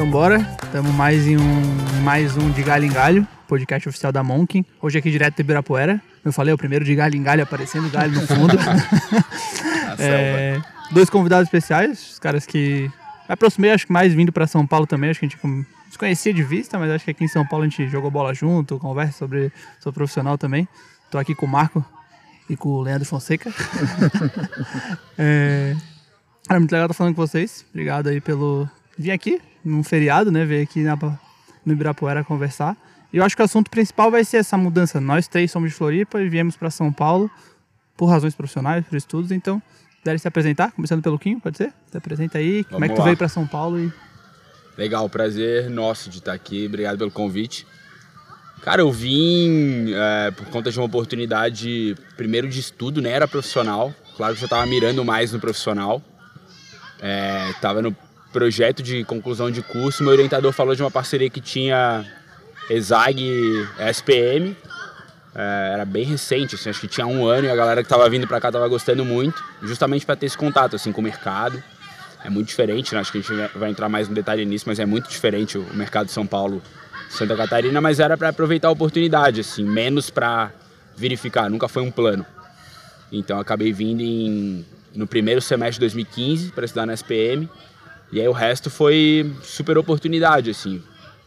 Então bora, estamos mais em um mais um de Galho em Galho, podcast oficial da Monkin. Hoje aqui direto do Ibirapuera. Eu falei, o primeiro de Galho em Galho, aparecendo galho no fundo. é, dois convidados especiais, os caras que aproximei, acho que mais vindo para São Paulo também, acho que a gente se conhecia de vista, mas acho que aqui em São Paulo a gente jogou bola junto, conversa sobre, sobre profissional também. Tô aqui com o Marco e com o Leandro Fonseca. é, cara, muito legal estar falando com vocês. Obrigado aí pelo vir aqui, num feriado, né? Vir aqui na, no Ibirapuera conversar. E eu acho que o assunto principal vai ser essa mudança. Nós três somos de Floripa e viemos para São Paulo por razões profissionais, por estudos. Então, deve se apresentar, começando pelo Quinho, pode ser? Se apresenta aí, como é que tu lá. veio para São Paulo e Legal, prazer nosso de estar aqui. Obrigado pelo convite. Cara, eu vim é, por conta de uma oportunidade, primeiro de estudo, né? Era profissional. Claro que eu estava mirando mais no profissional. É, no projeto de conclusão de curso. Meu orientador falou de uma parceria que tinha ESAG SPM. É, era bem recente, assim, acho que tinha um ano e a galera que estava vindo para cá estava gostando muito, justamente para ter esse contato assim, com o mercado é muito diferente, né? acho que a gente vai entrar mais no detalhe nisso, mas é muito diferente o mercado de São Paulo, Santa Catarina, mas era para aproveitar a oportunidade, assim, menos para verificar, nunca foi um plano. Então acabei vindo em, no primeiro semestre de 2015 para estudar na SPM, e aí o resto foi super oportunidade, assim,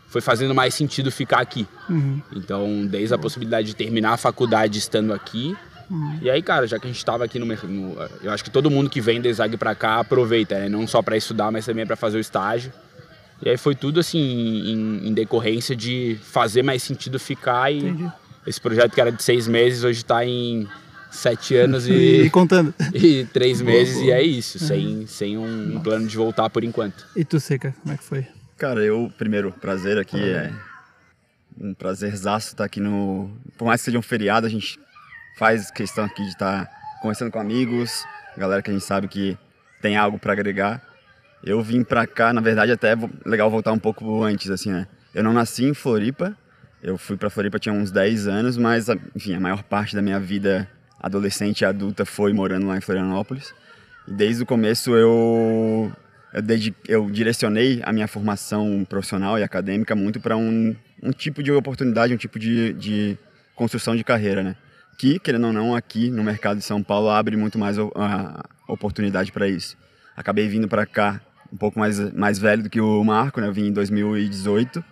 foi fazendo mais sentido ficar aqui. Uhum. Então, desde a possibilidade de terminar a faculdade estando aqui, Uhum. E aí, cara, já que a gente estava aqui no, no, Eu acho que todo mundo que vem da ESAG para cá aproveita, né? Não só para estudar, mas também para fazer o estágio. E aí foi tudo assim, em, em, decorrência de fazer mais sentido ficar e Entendi. esse projeto que era de seis meses hoje está em sete anos e, e contando e três meses boa, boa. e é isso, uhum. sem, sem um, um, plano de voltar por enquanto. E tu, Seca, como é que foi? Cara, eu, primeiro, prazer aqui, é um prazerzaço estar aqui no... Por mais que seja um feriado, a gente faz questão aqui de estar conversando com amigos, galera que a gente sabe que tem algo para agregar. Eu vim para cá, na verdade, até é legal voltar um pouco antes, assim, né? Eu não nasci em Floripa, eu fui para Floripa tinha uns 10 anos, mas, enfim, a maior parte da minha vida adolescente e adulta foi morando lá em Florianópolis. E desde o começo eu eu, eu direcionei a minha formação profissional e acadêmica muito para um, um tipo de oportunidade, um tipo de, de construção de carreira, né? que, querendo ou não, aqui no mercado de São Paulo abre muito mais a oportunidade para isso. Acabei vindo para cá um pouco mais, mais velho do que o Marco, né? Eu vim em 2018,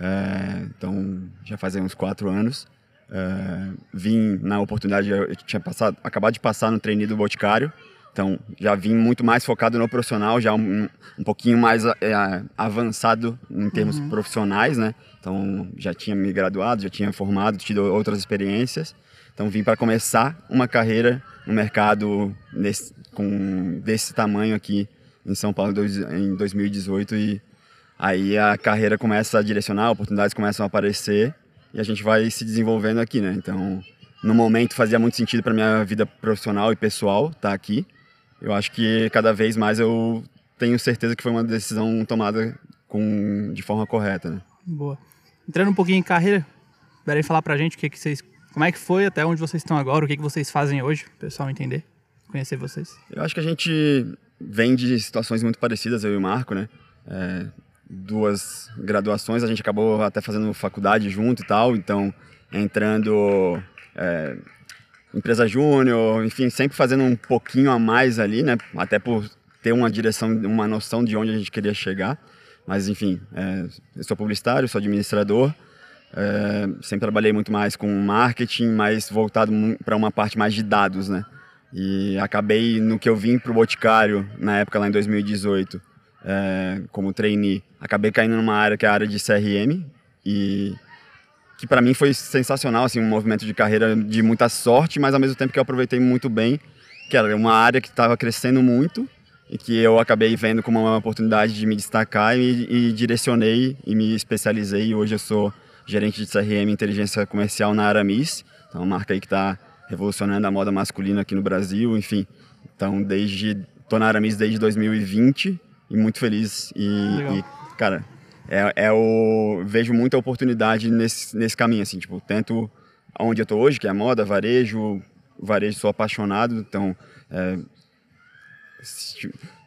é, então já fazia uns quatro anos. É, vim na oportunidade, eu tinha passado, acabado de passar no treino do Boticário, então já vim muito mais focado no profissional, já um, um pouquinho mais é, avançado em termos uhum. profissionais, né? Então já tinha me graduado, já tinha formado, tido outras experiências. Então vim para começar uma carreira no mercado nesse, com desse tamanho aqui em São Paulo em 2018 e aí a carreira começa a direcionar, oportunidades começam a aparecer e a gente vai se desenvolvendo aqui, né? Então, no momento fazia muito sentido para minha vida profissional e pessoal estar tá aqui. Eu acho que cada vez mais eu tenho certeza que foi uma decisão tomada com de forma correta, né? Boa. Entrando um pouquinho em carreira, querem falar pra gente o que, que vocês como é que foi até onde vocês estão agora? O que, que vocês fazem hoje? O pessoal entender, conhecer vocês. Eu acho que a gente vem de situações muito parecidas, eu e o Marco, né? É, duas graduações, a gente acabou até fazendo faculdade junto e tal, então entrando é, empresa júnior, enfim, sempre fazendo um pouquinho a mais ali, né? Até por ter uma direção, uma noção de onde a gente queria chegar. Mas enfim, é, eu sou publicitário, sou administrador, é, sempre trabalhei muito mais com marketing, mais voltado para uma parte mais de dados, né? E acabei, no que eu vim para o Boticário, na época lá em 2018, é, como trainee, acabei caindo numa área que é a área de CRM e que para mim foi sensacional, assim, um movimento de carreira de muita sorte, mas ao mesmo tempo que eu aproveitei muito bem, que era uma área que estava crescendo muito e que eu acabei vendo como uma oportunidade de me destacar e, e direcionei e me especializei e hoje eu sou gerente de CRM inteligência comercial na Aramis, então uma marca aí que está revolucionando a moda masculina aqui no Brasil, enfim. Então, desde tô na Aramis desde 2020 e muito feliz e, e cara, é, é, o vejo muita oportunidade nesse, nesse caminho assim, tipo, tanto onde eu tô hoje, que é a moda, varejo, varejo sou apaixonado, então é,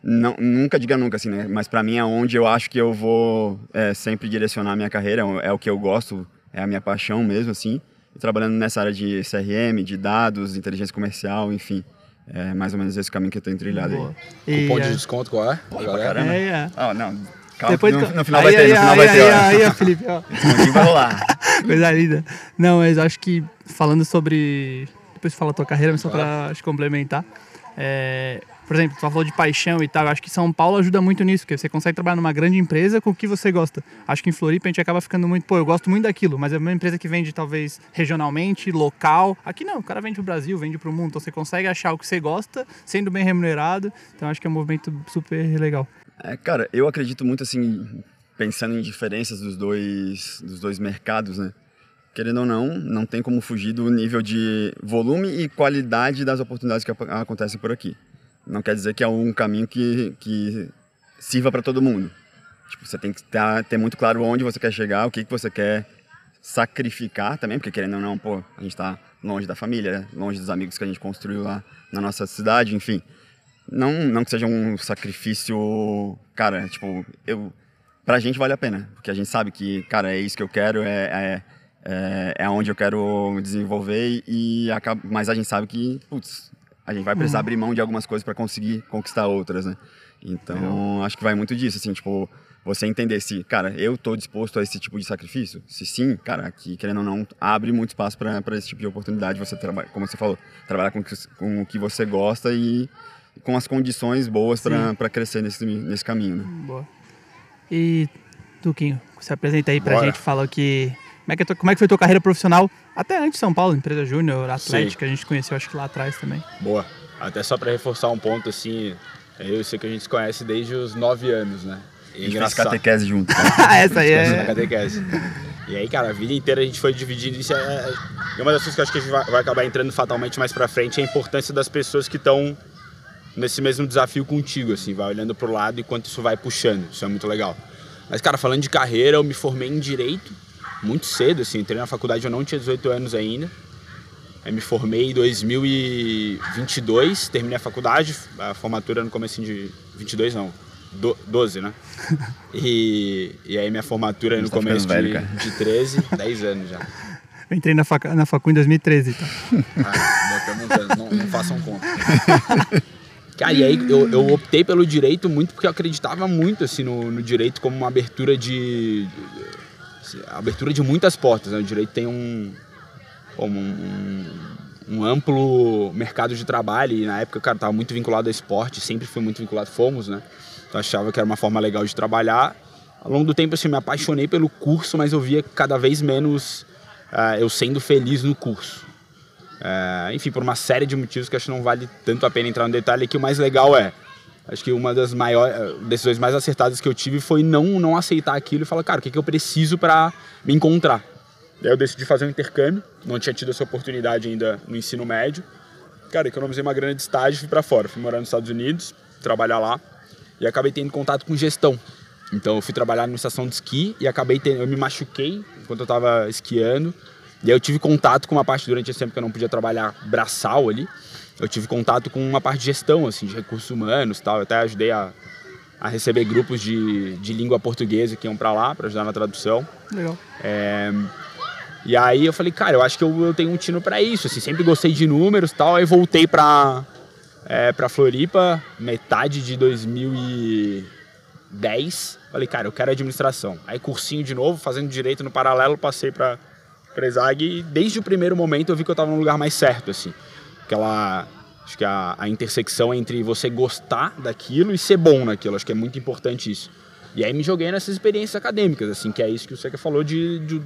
não, nunca diga nunca, assim, né? Mas para mim é onde eu acho que eu vou é, sempre direcionar a minha carreira, é o que eu gosto, é a minha paixão mesmo, assim. E trabalhando nessa área de CRM, de dados, inteligência comercial, enfim. É mais ou menos esse caminho que eu tenho trilhado Boa. aí. Cupom de desconto qual é? Pô, caramba. É, é. Ah, não, calma, Depois, no, no final aí, vai ter, aí, no final aí, vai aí, ter, ó. Aí, aí, ó, Felipe, ó. Descontinho vai rolar. Coisa linda. Não, mas acho que falando sobre. Depois fala a tua carreira, mas só pra acho, complementar. É, por exemplo, tu falou de paixão e tal. Acho que São Paulo ajuda muito nisso, porque você consegue trabalhar numa grande empresa com o que você gosta. Acho que em Floripa a gente acaba ficando muito, pô, eu gosto muito daquilo, mas é uma empresa que vende talvez regionalmente, local. Aqui não, o cara vende pro Brasil, vende pro mundo. Então você consegue achar o que você gosta, sendo bem remunerado. Então acho que é um movimento super legal. É, cara, eu acredito muito assim, pensando em diferenças dos dois, dos dois mercados, né? Querendo ou não, não tem como fugir do nível de volume e qualidade das oportunidades que acontecem por aqui. Não quer dizer que é um caminho que, que sirva para todo mundo. Tipo, você tem que tá- ter muito claro onde você quer chegar, o que, que você quer sacrificar também, porque querendo ou não, pô, a gente está longe da família, longe dos amigos que a gente construiu lá na nossa cidade, enfim. Não, não que seja um sacrifício, cara, tipo, eu pra gente vale a pena, porque a gente sabe que, cara, é isso que eu quero, é é, é, é onde eu quero desenvolver e acaba, mas a gente sabe que, putz, a gente vai precisar abrir mão de algumas coisas para conseguir conquistar outras, né? Então, acho que vai muito disso, assim, tipo, você entender se, cara, eu tô disposto a esse tipo de sacrifício? Se sim, cara, aqui, querendo ou não, abre muito espaço para esse tipo de oportunidade, você trabalha, como você falou, trabalhar com, o que- com o que você gosta e com as condições boas para crescer nesse, nesse caminho, né? Boa. E Duquinho, se apresenta aí pra Bora. gente, fala que. Como é, que é como é que foi tua carreira profissional? Até antes de São Paulo, empresa júnior, Atlética, a gente conheceu acho que lá atrás também. Boa. Até só pra reforçar um ponto, assim, eu sei que a gente se conhece desde os nove anos, né? E A gente engraçado. catequese junto. né? Essa aí é. catequese. E aí, cara, a vida inteira a gente foi dividindo isso. É, é uma das coisas que eu acho que a gente vai, vai acabar entrando fatalmente mais pra frente é a importância das pessoas que estão nesse mesmo desafio contigo, assim, vai olhando pro lado e quanto isso vai puxando. Isso é muito legal. Mas, cara, falando de carreira, eu me formei em Direito muito cedo, assim, entrei na faculdade, eu não tinha 18 anos ainda. Aí me formei em 2022, terminei a faculdade, a formatura no começo de 22 não, do, 12, né? E, e aí minha formatura no tá começo velho, de, cara. de 13, 10 anos já. Eu entrei na, faca, na facu em 2013, então. Ah, não, não façam conta. Cara, e aí eu, eu optei pelo direito muito porque eu acreditava muito assim no, no direito como uma abertura de, assim, abertura de muitas portas. Né? O direito tem um, como um, um amplo mercado de trabalho e na época, cara, tava muito vinculado ao esporte, sempre fui muito vinculado, fomos, né? Então achava que era uma forma legal de trabalhar. Ao longo do tempo, assim, me apaixonei pelo curso, mas eu via cada vez menos ah, eu sendo feliz no curso. É, enfim, por uma série de motivos que acho que não vale tanto a pena entrar no detalhe, que o mais legal é, acho que uma das maiores decisões mais acertadas que eu tive foi não não aceitar aquilo e falar, cara, o que, que eu preciso para me encontrar. Daí eu decidi fazer um intercâmbio, não tinha tido essa oportunidade ainda no ensino médio. Cara, economizei uma grana de estágio e fui para fora. Fui morar nos Estados Unidos, trabalhar lá e acabei tendo contato com gestão. Então eu fui trabalhar numa estação de esqui e acabei tendo, eu me machuquei enquanto eu estava esquiando. E aí eu tive contato com uma parte durante esse tempo que eu não podia trabalhar braçal ali. Eu tive contato com uma parte de gestão, assim, de recursos humanos, tal. Eu até ajudei a, a receber grupos de, de língua portuguesa que iam para lá para ajudar na tradução. Legal. É, e aí eu falei, cara, eu acho que eu, eu tenho um tino para isso, assim, sempre gostei de números e tal, aí voltei pra, é, pra Floripa, metade de 2010, falei, cara, eu quero administração. Aí cursinho de novo, fazendo direito no paralelo, passei pra, pra ESAG e desde o primeiro momento eu vi que eu tava no lugar mais certo, assim. Aquela, acho que a, a intersecção entre você gostar daquilo e ser bom naquilo, acho que é muito importante isso. E aí me joguei nessas experiências acadêmicas, assim, que é isso que o Seca falou de, de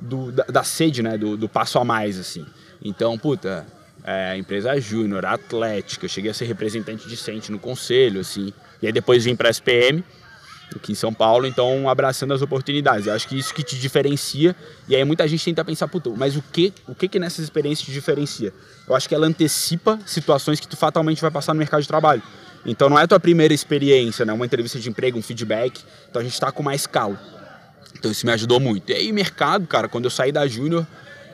do, da, da, sede, né, do, do, passo a mais, assim. Então, puta, é, empresa júnior, atlética, cheguei a ser representante discente no conselho, assim. E aí depois vim para a SPM, aqui em São Paulo, então abraçando as oportunidades. Eu acho que isso que te diferencia. E aí muita gente tenta pensar, puta, mas o que, o que que nessas experiências te diferencia? Eu acho que ela antecipa situações que tu fatalmente vai passar no mercado de trabalho. Então não é tua primeira experiência, né? Uma entrevista de emprego, um feedback. Então a gente está com mais calo. Então isso me ajudou muito. E aí mercado, cara, quando eu saí da Júnior,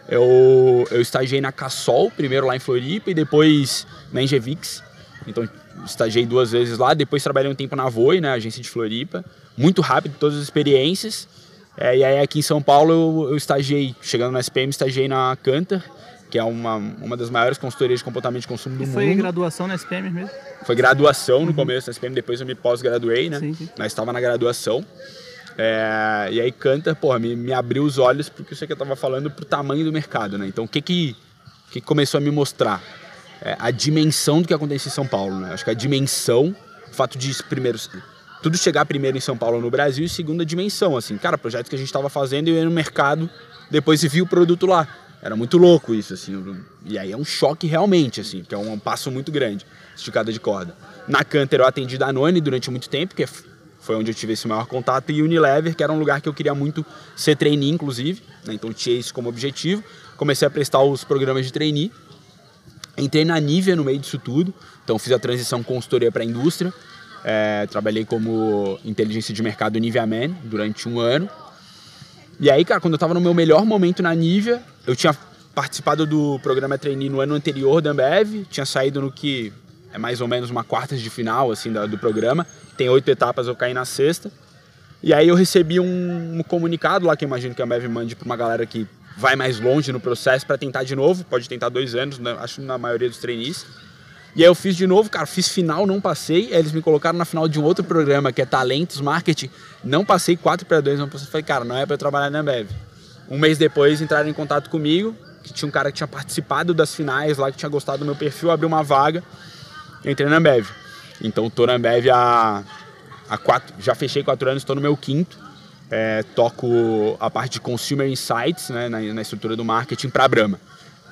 eu, eu estagiei na Cassol, primeiro lá em Floripa e depois na Engevix. Então estagiei duas vezes lá. Depois trabalhei um tempo na Voi, né, agência de Floripa. Muito rápido, todas as experiências. É, e aí aqui em São Paulo eu, eu estagiei, chegando na SPM, estagiei na Cantor, que é uma, uma das maiores consultorias de comportamento de consumo do e mundo. foi graduação na SPM mesmo? Foi graduação no começo da SPM, depois eu me pós-graduei, né? Sim, sim. Mas estava na graduação. É, e aí Cantor, porra, me, me abriu os olhos porque isso que eu estava falando pro tamanho do mercado, né? Então o que que, que começou a me mostrar? É, a dimensão do que acontece em São Paulo, né? Acho que a dimensão, o fato de primeiro tudo chegar primeiro em São Paulo no Brasil e segunda dimensão, assim, cara, projetos que a gente estava fazendo e eu ia no mercado, depois se viu o produto lá. Era muito louco isso, assim. E aí é um choque realmente, assim, que é um, passo muito grande, esticada de corda. Na Canter eu atendi Danone durante muito tempo, que foi onde eu tive esse maior contato, e Unilever, que era um lugar que eu queria muito ser trainee, inclusive, né? então tinha isso como objetivo. Comecei a prestar os programas de trainee. Entrei na Nivea no meio disso tudo, então fiz a transição consultoria para a indústria. É, trabalhei como inteligência de mercado Nivea Man durante um ano. E aí, cara, quando eu estava no meu melhor momento na Nivea, eu tinha participado do programa trainee no ano anterior da Ambev, tinha saído no que é mais ou menos uma quarta de final assim do, do programa. Tem oito etapas, eu caí na sexta. E aí eu recebi um, um comunicado lá que eu imagino que a Ambev mande para uma galera que vai mais longe no processo para tentar de novo, pode tentar dois anos, né? acho na maioria dos trainees e aí eu fiz de novo, cara, fiz final, não passei. Aí eles me colocaram na final de um outro programa, que é Talentos Marketing. Não passei 4 para 2, não passei. Falei, cara, não é para eu trabalhar na Ambev. Um mês depois entraram em contato comigo, que tinha um cara que tinha participado das finais lá, que tinha gostado do meu perfil, abriu uma vaga. Entrei na Ambev. Então tô na Ambev há, há quatro, já fechei quatro anos, estou no meu quinto. É, toco a parte de Consumer Insights, né, na, na estrutura do marketing para a Brahma.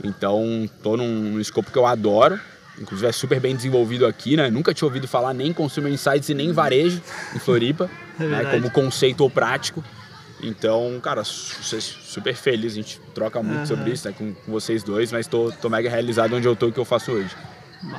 Então, estou num, num escopo que eu adoro, Inclusive é super bem desenvolvido aqui, né? Nunca tinha ouvido falar nem Consumer Insights e nem varejo em Floripa, é né? como conceito ou prático. Então, cara, super feliz, a gente troca muito uhum. sobre isso né? com, com, vocês dois, mas tô, tô mega realizado onde eu tô e o que eu faço hoje.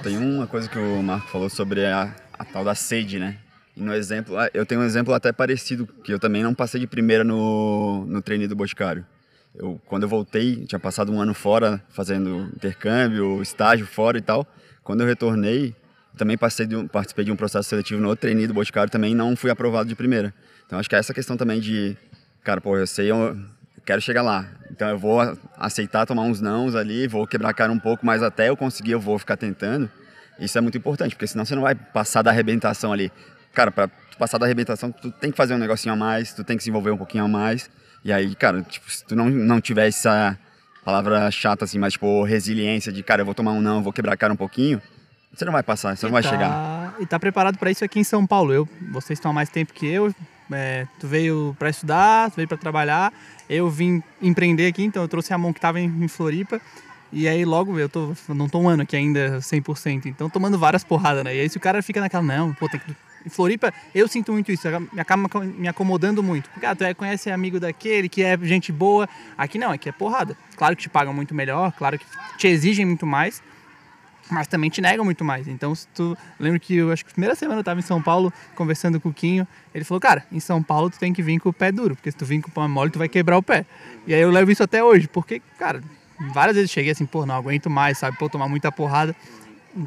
Tem uma coisa que o Marco falou sobre a, a tal da sede, né? E no exemplo, ah, eu tenho um exemplo até parecido, que eu também não passei de primeira no, no treino do Boticário. Eu, quando eu voltei, tinha passado um ano fora fazendo intercâmbio, estágio fora e tal. Quando eu retornei, também passei de um, participei de um processo seletivo no outro trainee do Boticário, também não fui aprovado de primeira. Então acho que é essa questão também de, cara, pô, eu sei, eu quero chegar lá. Então eu vou aceitar tomar uns nãos ali, vou quebrar a cara um pouco, mas até eu conseguir eu vou ficar tentando. Isso é muito importante, porque senão você não vai passar da arrebentação ali. Cara, para passar da arrebentação, tu tem que fazer um negocinho a mais, tu tem que se envolver um pouquinho a mais. E aí, cara, tipo, se tu não, não tiver essa palavra chata assim, mas tipo, resiliência de, cara, eu vou tomar um não, vou quebrar a cara um pouquinho, você não vai passar, você e não vai tá, chegar. E tá preparado para isso aqui em São Paulo. Eu, vocês estão há mais tempo que eu. É, tu veio para estudar, tu veio para trabalhar. Eu vim empreender aqui, então eu trouxe a mão que tava em, em Floripa. E aí logo eu tô, não tô um ano aqui ainda 100%, então tomando várias porradas, né? E aí se o cara fica naquela, não, pô, tem que em Floripa, eu sinto muito isso, me acaba me acomodando muito. Porque ah, tu é, conhece amigo daquele, que é gente boa. Aqui não, aqui é porrada. Claro que te pagam muito melhor, claro que te exigem muito mais, mas também te negam muito mais. Então, se tu. Lembro que eu acho que a primeira semana eu tava em São Paulo conversando com o Quinho. Ele falou, cara, em São Paulo tu tem que vir com o pé duro, porque se tu vir com o pão mole, tu vai quebrar o pé. E aí eu levo isso até hoje, porque, cara, várias vezes cheguei assim, pô, não aguento mais, sabe? Pô, tomar muita porrada,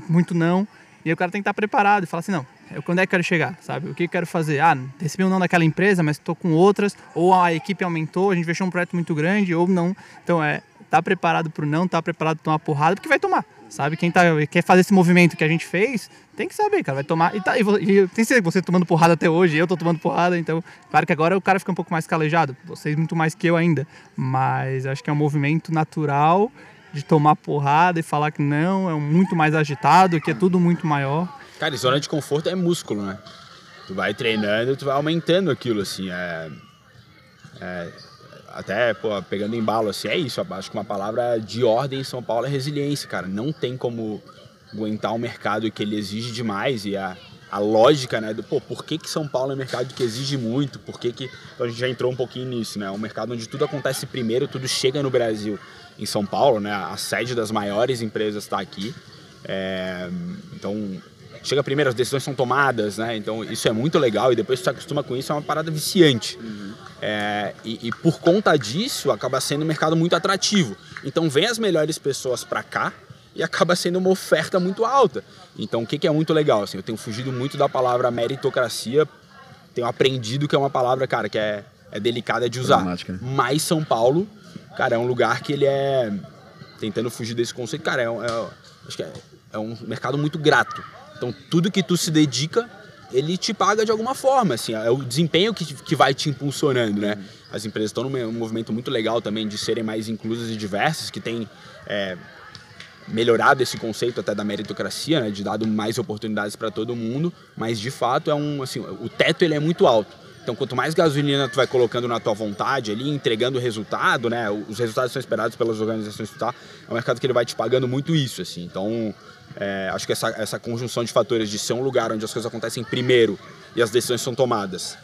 muito não. E o cara tem que estar preparado e falar assim, não, eu, quando é que quero chegar, sabe? O que eu quero fazer? Ah, recebi um não daquela empresa, mas estou com outras, ou a equipe aumentou, a gente fechou um projeto muito grande, ou não. Então, é, tá preparado para o não, tá preparado para tomar porrada, porque vai tomar, sabe? Quem tá, quer fazer esse movimento que a gente fez, tem que saber, cara, vai tomar. E, tá, e, e tem que ser você tomando porrada até hoje, eu tô tomando porrada, então, claro que agora o cara fica um pouco mais calejado, vocês muito mais que eu ainda, mas acho que é um movimento natural de tomar porrada e falar que não, é muito mais agitado, que é tudo muito maior. Cara, e zona de conforto é músculo, né? Tu vai treinando, tu vai aumentando aquilo, assim. É, é, até, pô, pegando embalo, assim, é isso. Acho que uma palavra de ordem em São Paulo é resiliência, cara. Não tem como aguentar um mercado que ele exige demais e a, a lógica, né, do, pô, por que, que São Paulo é um mercado que exige muito, por que que... Então a gente já entrou um pouquinho nisso, né, um mercado onde tudo acontece primeiro, tudo chega no Brasil. Em São Paulo, né, a sede das maiores empresas está aqui, é, então chega primeiro, as decisões são tomadas, né? Então isso é muito legal e depois você acostuma com isso, é uma parada viciante. Uhum. É, e, e, por conta disso acaba sendo um mercado muito atrativo. Então vem as melhores pessoas para cá e acaba sendo uma oferta muito alta. Então, o que, que é muito legal? Assim, eu tenho fugido muito da palavra meritocracia, tenho aprendido que é uma palavra, cara, que é, é delicada de usar. Né? Mas São Paulo, cara, é um lugar que ele é. Tentando fugir desse conceito, cara, é, é, acho que é, é um mercado muito grato. Então, tudo que tu se dedica, ele te paga de alguma forma, assim, é o desempenho que, que vai te impulsionando, né? As empresas estão num movimento muito legal também de serem mais inclusas e diversas, que tem é, melhorado esse conceito até da meritocracia, né, de dado mais oportunidades para todo mundo, mas de fato é um assim, o teto ele é muito alto. Então, quanto mais gasolina tu vai colocando na tua vontade ali, entregando resultado, né? Os resultados são esperados pelas organizações que tá, é um mercado que ele vai te pagando muito isso, assim. Então, é, acho que essa, essa conjunção de fatores de ser um lugar onde as coisas acontecem primeiro e as decisões são tomadas,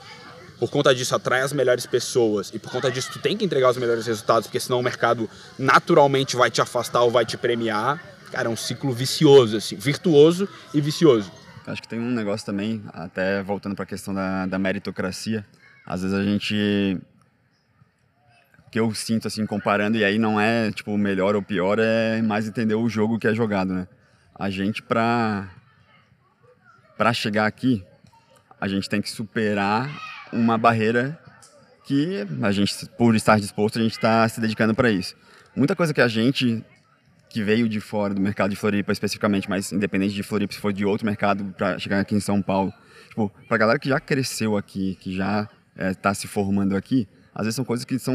por conta disso atrai as melhores pessoas e por conta disso tu tem que entregar os melhores resultados, porque senão o mercado naturalmente vai te afastar ou vai te premiar. Cara, é um ciclo vicioso, assim, virtuoso e vicioso. Acho que tem um negócio também, até voltando para a questão da, da meritocracia, às vezes a gente que eu sinto assim comparando e aí não é tipo melhor ou pior é mais entender o jogo que é jogado né a gente para para chegar aqui a gente tem que superar uma barreira que a gente, por estar disposto, a gente está se dedicando para isso. Muita coisa que a gente que veio de fora do mercado de Floripa especificamente, mas independente de Floripa, se for de outro mercado para chegar aqui em São Paulo, tipo, para galera que já cresceu aqui, que já está é, se formando aqui, às vezes são coisas que são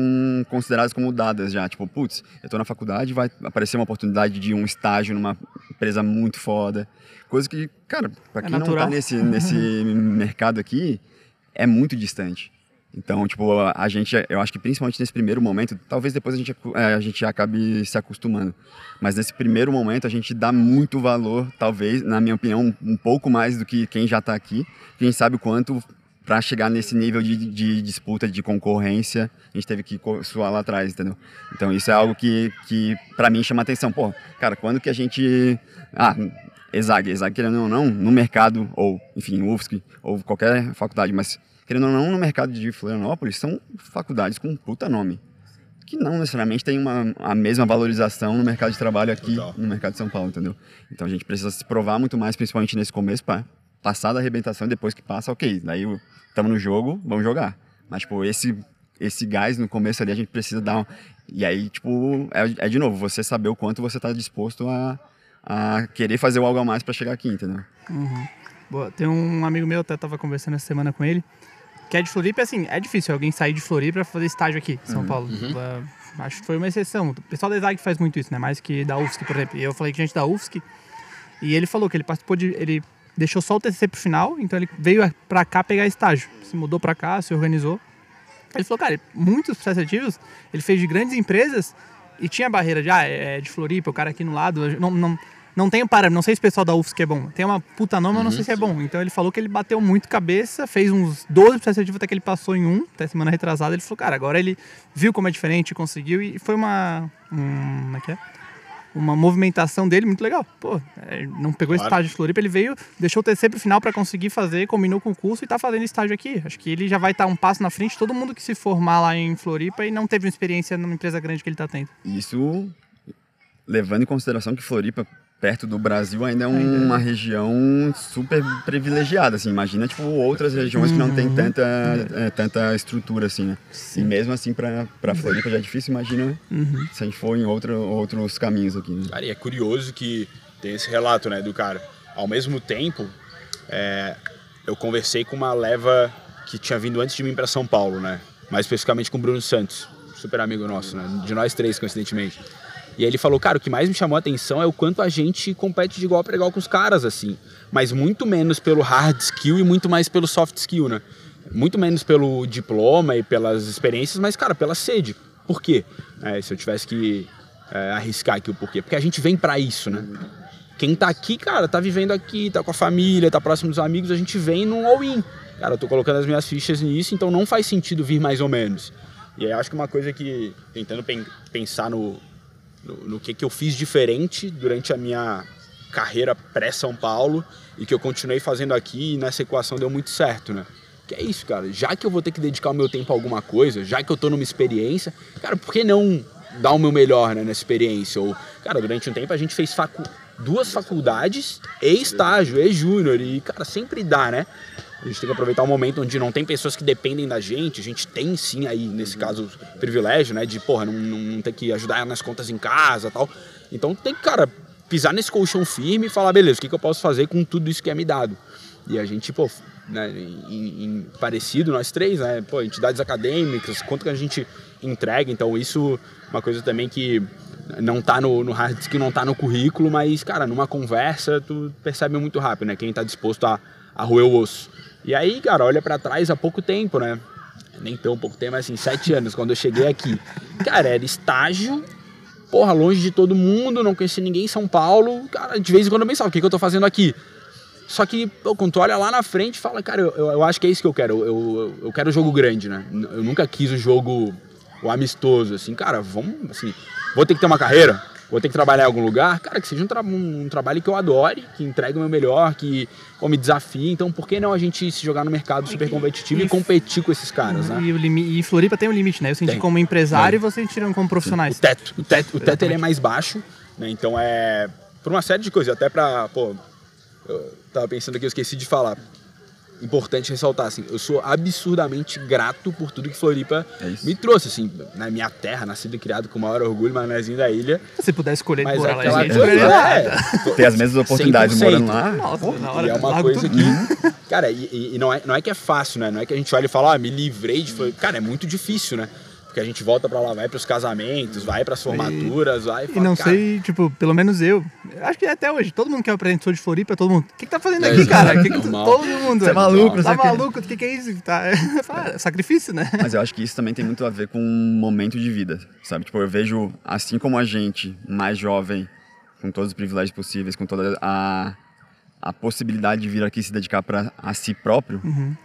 consideradas como dadas já, tipo, putz, eu estou na faculdade, vai aparecer uma oportunidade de um estágio numa empresa muito foda, coisa que, cara, para é quem é não está nesse nesse mercado aqui, é muito distante. Então, tipo, a, gente, eu acho que principalmente nesse primeiro momento, talvez depois a gente, é, a gente acabe se acostumando, mas nesse primeiro momento a gente dá muito valor, talvez, na minha opinião, um pouco mais do que quem já está aqui. Quem sabe o quanto para chegar nesse nível de, de, disputa, de concorrência, a gente teve que suar lá atrás, entendeu? Então isso é algo que, que para mim chama atenção. Pô, cara, quando que a gente... Ah, ESAG, ESAG querendo ou não, no mercado, ou enfim, UFSC, ou qualquer faculdade, mas querendo ou não, no mercado de Florianópolis, são faculdades com puta nome. Que não necessariamente tem uma, a mesma valorização no mercado de trabalho aqui Total. no mercado de São Paulo, entendeu? Então a gente precisa se provar muito mais, principalmente nesse começo, para passar da arrebentação e depois que passa, ok, daí estamos no jogo, vamos jogar. Mas, tipo, esse, esse gás no começo ali a gente precisa dar. Um... E aí, tipo, é, é, de novo, você saber o quanto você está disposto a, a querer fazer algo a mais para chegar aqui, entendeu? Uhum. Boa. Tem um amigo meu, até tava conversando essa semana com ele que é de Floripa, assim, é difícil alguém sair de Floripa para fazer estágio aqui em São uhum. Paulo. Uhum. Uh, acho que foi uma exceção. O pessoal da ESAG faz muito isso, né? Mais que da UFSC, por exemplo. E eu falei que gente da UFSC, e ele falou que ele participou de. Ele deixou só o TCC pro final, então ele veio para cá pegar estágio. Se mudou para cá, se organizou. Ele falou, cara, muitos processos ele fez de grandes empresas e tinha barreira de, ah, é de Floripa, o cara aqui no lado. Não, não, não tenho parâmetro, não sei se o pessoal da UFSC é bom. Tem uma puta nome, uhum, eu não sei se é bom. Então ele falou que ele bateu muito cabeça, fez uns 12 processos até que ele passou em um, até semana retrasada. Ele falou, cara, agora ele viu como é diferente, conseguiu e foi uma. Um, como é que é? Uma movimentação dele muito legal. Pô, é, não pegou claro. estágio de Floripa, ele veio, deixou o TC pro final para conseguir fazer, combinou com o curso e tá fazendo estágio aqui. Acho que ele já vai estar tá um passo na frente de todo mundo que se formar lá em Floripa e não teve uma experiência numa empresa grande que ele tá tendo. Isso levando em consideração que Floripa perto do Brasil ainda é uma região super privilegiada, assim. Imagina, tipo, outras regiões uhum. que não tem uhum. tanta, é, tanta estrutura, assim, né? Sim. E mesmo assim, para Floripa já é difícil, imagina uhum. se a gente for em outro, outros caminhos aqui. Né? Cara, e é curioso que tem esse relato, né, do cara. Ao mesmo tempo, é, eu conversei com uma leva que tinha vindo antes de mim para São Paulo, né? Mais especificamente com o Bruno Santos, super amigo nosso, né? De nós três, coincidentemente. E aí ele falou, cara, o que mais me chamou a atenção é o quanto a gente compete de igual para igual com os caras, assim. Mas muito menos pelo hard skill e muito mais pelo soft skill, né? Muito menos pelo diploma e pelas experiências, mas, cara, pela sede. Por quê? É, se eu tivesse que é, arriscar aqui o porquê. Porque a gente vem para isso, né? Quem tá aqui, cara, tá vivendo aqui, tá com a família, tá próximo dos amigos, a gente vem num all-in. Cara, eu tô colocando as minhas fichas nisso, então não faz sentido vir mais ou menos. E aí acho que uma coisa que, tentando pensar no, no, no que, que eu fiz diferente durante a minha carreira pré-São Paulo e que eu continuei fazendo aqui e nessa equação deu muito certo, né? Que é isso, cara. Já que eu vou ter que dedicar o meu tempo a alguma coisa, já que eu tô numa experiência, cara, por que não dar o meu melhor né, nessa experiência. Ou, cara, durante um tempo a gente fez facu duas faculdades e estágio, e júnior, e, cara, sempre dá, né? A gente tem que aproveitar o um momento onde não tem pessoas que dependem da gente. A gente tem sim aí, nesse caso, privilégio, né? De, porra, não, não, não ter que ajudar nas contas em casa tal. Então tem que, cara, pisar nesse colchão firme e falar, beleza, o que, que eu posso fazer com tudo isso que é me dado? E a gente, pô, né, em, em, parecido, nós três, né? Pô, entidades acadêmicas, quanto que a gente entrega. Então isso é uma coisa também que não tá no, no hard que não tá no currículo, mas, cara, numa conversa tu percebe muito rápido, né? Quem tá disposto a, a roer o osso. E aí, cara, olha para trás há pouco tempo, né? Nem tão pouco tempo, mas assim, sete anos, quando eu cheguei aqui. Cara, era estágio, porra, longe de todo mundo, não conheci ninguém em São Paulo. Cara, de vez em quando eu pensava, o que, que eu tô fazendo aqui? Só que, pô, quando tu olha lá na frente, fala, cara, eu, eu, acho que é isso que eu quero. Eu, eu, eu quero jogo grande, né? Eu nunca quis o jogo o amistoso, assim, cara, vamos, assim, vou ter que ter uma carreira, vou ter que trabalhar em algum lugar, cara, que seja um, tra um, trabalho que eu adore, que entregue o meu melhor, que pô, me desafie. Então, por que não a gente se jogar no mercado super competitivo e, e competir com esses caras, né? E, e Floripa tem um limite, né? Eu senti tem. como empresário e vocês tiram como profissionais. O teto, o teto, o teto ele é mais baixo, né? Então é por uma série de coisas, até pra, pô, eu tava pensando aqui, eu esqueci de falar importante ressaltar, assim, eu sou absurdamente grato por tudo que Floripa é me trouxe, assim, na minha terra, nascido e criado com o maior orgulho, manezinho da ilha. Se puder escolher mas morar lá, gente, é, é, Ter as mesmas oportunidades 100%. morando lá. Nossa, Pô, na hora e é uma coisa tudo. que... Cara, e, e, não, é, não é que é fácil, né? Não é que a gente olha e fala, ah, me livrei de Floripa. Cara, é muito difícil, né? Porque a gente volta para lá, vai para os casamentos, vai para as formaturas, vai. E, e não cara, sei, tipo, pelo menos eu. Acho que até hoje, todo mundo que é apresentador de Floripa, todo mundo. O que, que tá fazendo aqui, é, cara? Que que tu, todo mundo. Você é maluco, Tá maluco? O que, que é isso? Tá, é sacrifício, né? Mas eu acho que isso também tem muito a ver com um momento de vida, sabe? Tipo, eu vejo, assim como a gente, mais jovem, com todos os privilégios possíveis, com toda a, a possibilidade de vir aqui se dedicar para a si próprio. Uhum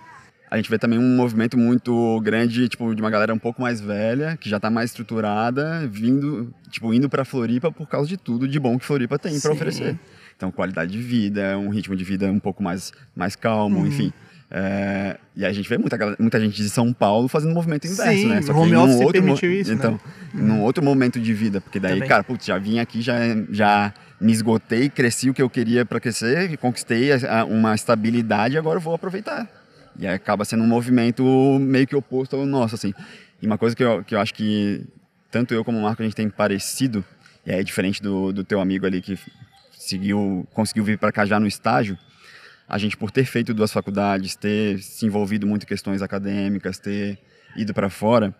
a gente vê também um movimento muito grande, tipo, de uma galera um pouco mais velha, que já está mais estruturada, vindo, tipo, indo para Floripa por causa de tudo de bom que Floripa tem para oferecer. Então, qualidade de vida, um ritmo de vida um pouco mais, mais calmo, uhum. enfim. É, e a gente vê muita, muita gente de São Paulo fazendo movimento inverso, Sim, né? Só que home office outro permitiu isso, Então, né? num outro momento de vida, porque daí, Também. cara, putz, já vim aqui, já, já me esgotei, cresci o que eu queria para crescer, conquistei uma estabilidade e agora eu vou aproveitar. E acaba sendo um movimento meio que oposto ao nosso, assim. E uma coisa que eu, que eu acho que tanto eu como o Marco a gente tem parecido, e é diferente do, do teu amigo ali que seguiu, conseguiu vir para cá já no estágio, a gente por ter feito duas faculdades, ter se envolvido muito em questões acadêmicas, ter ido para fora,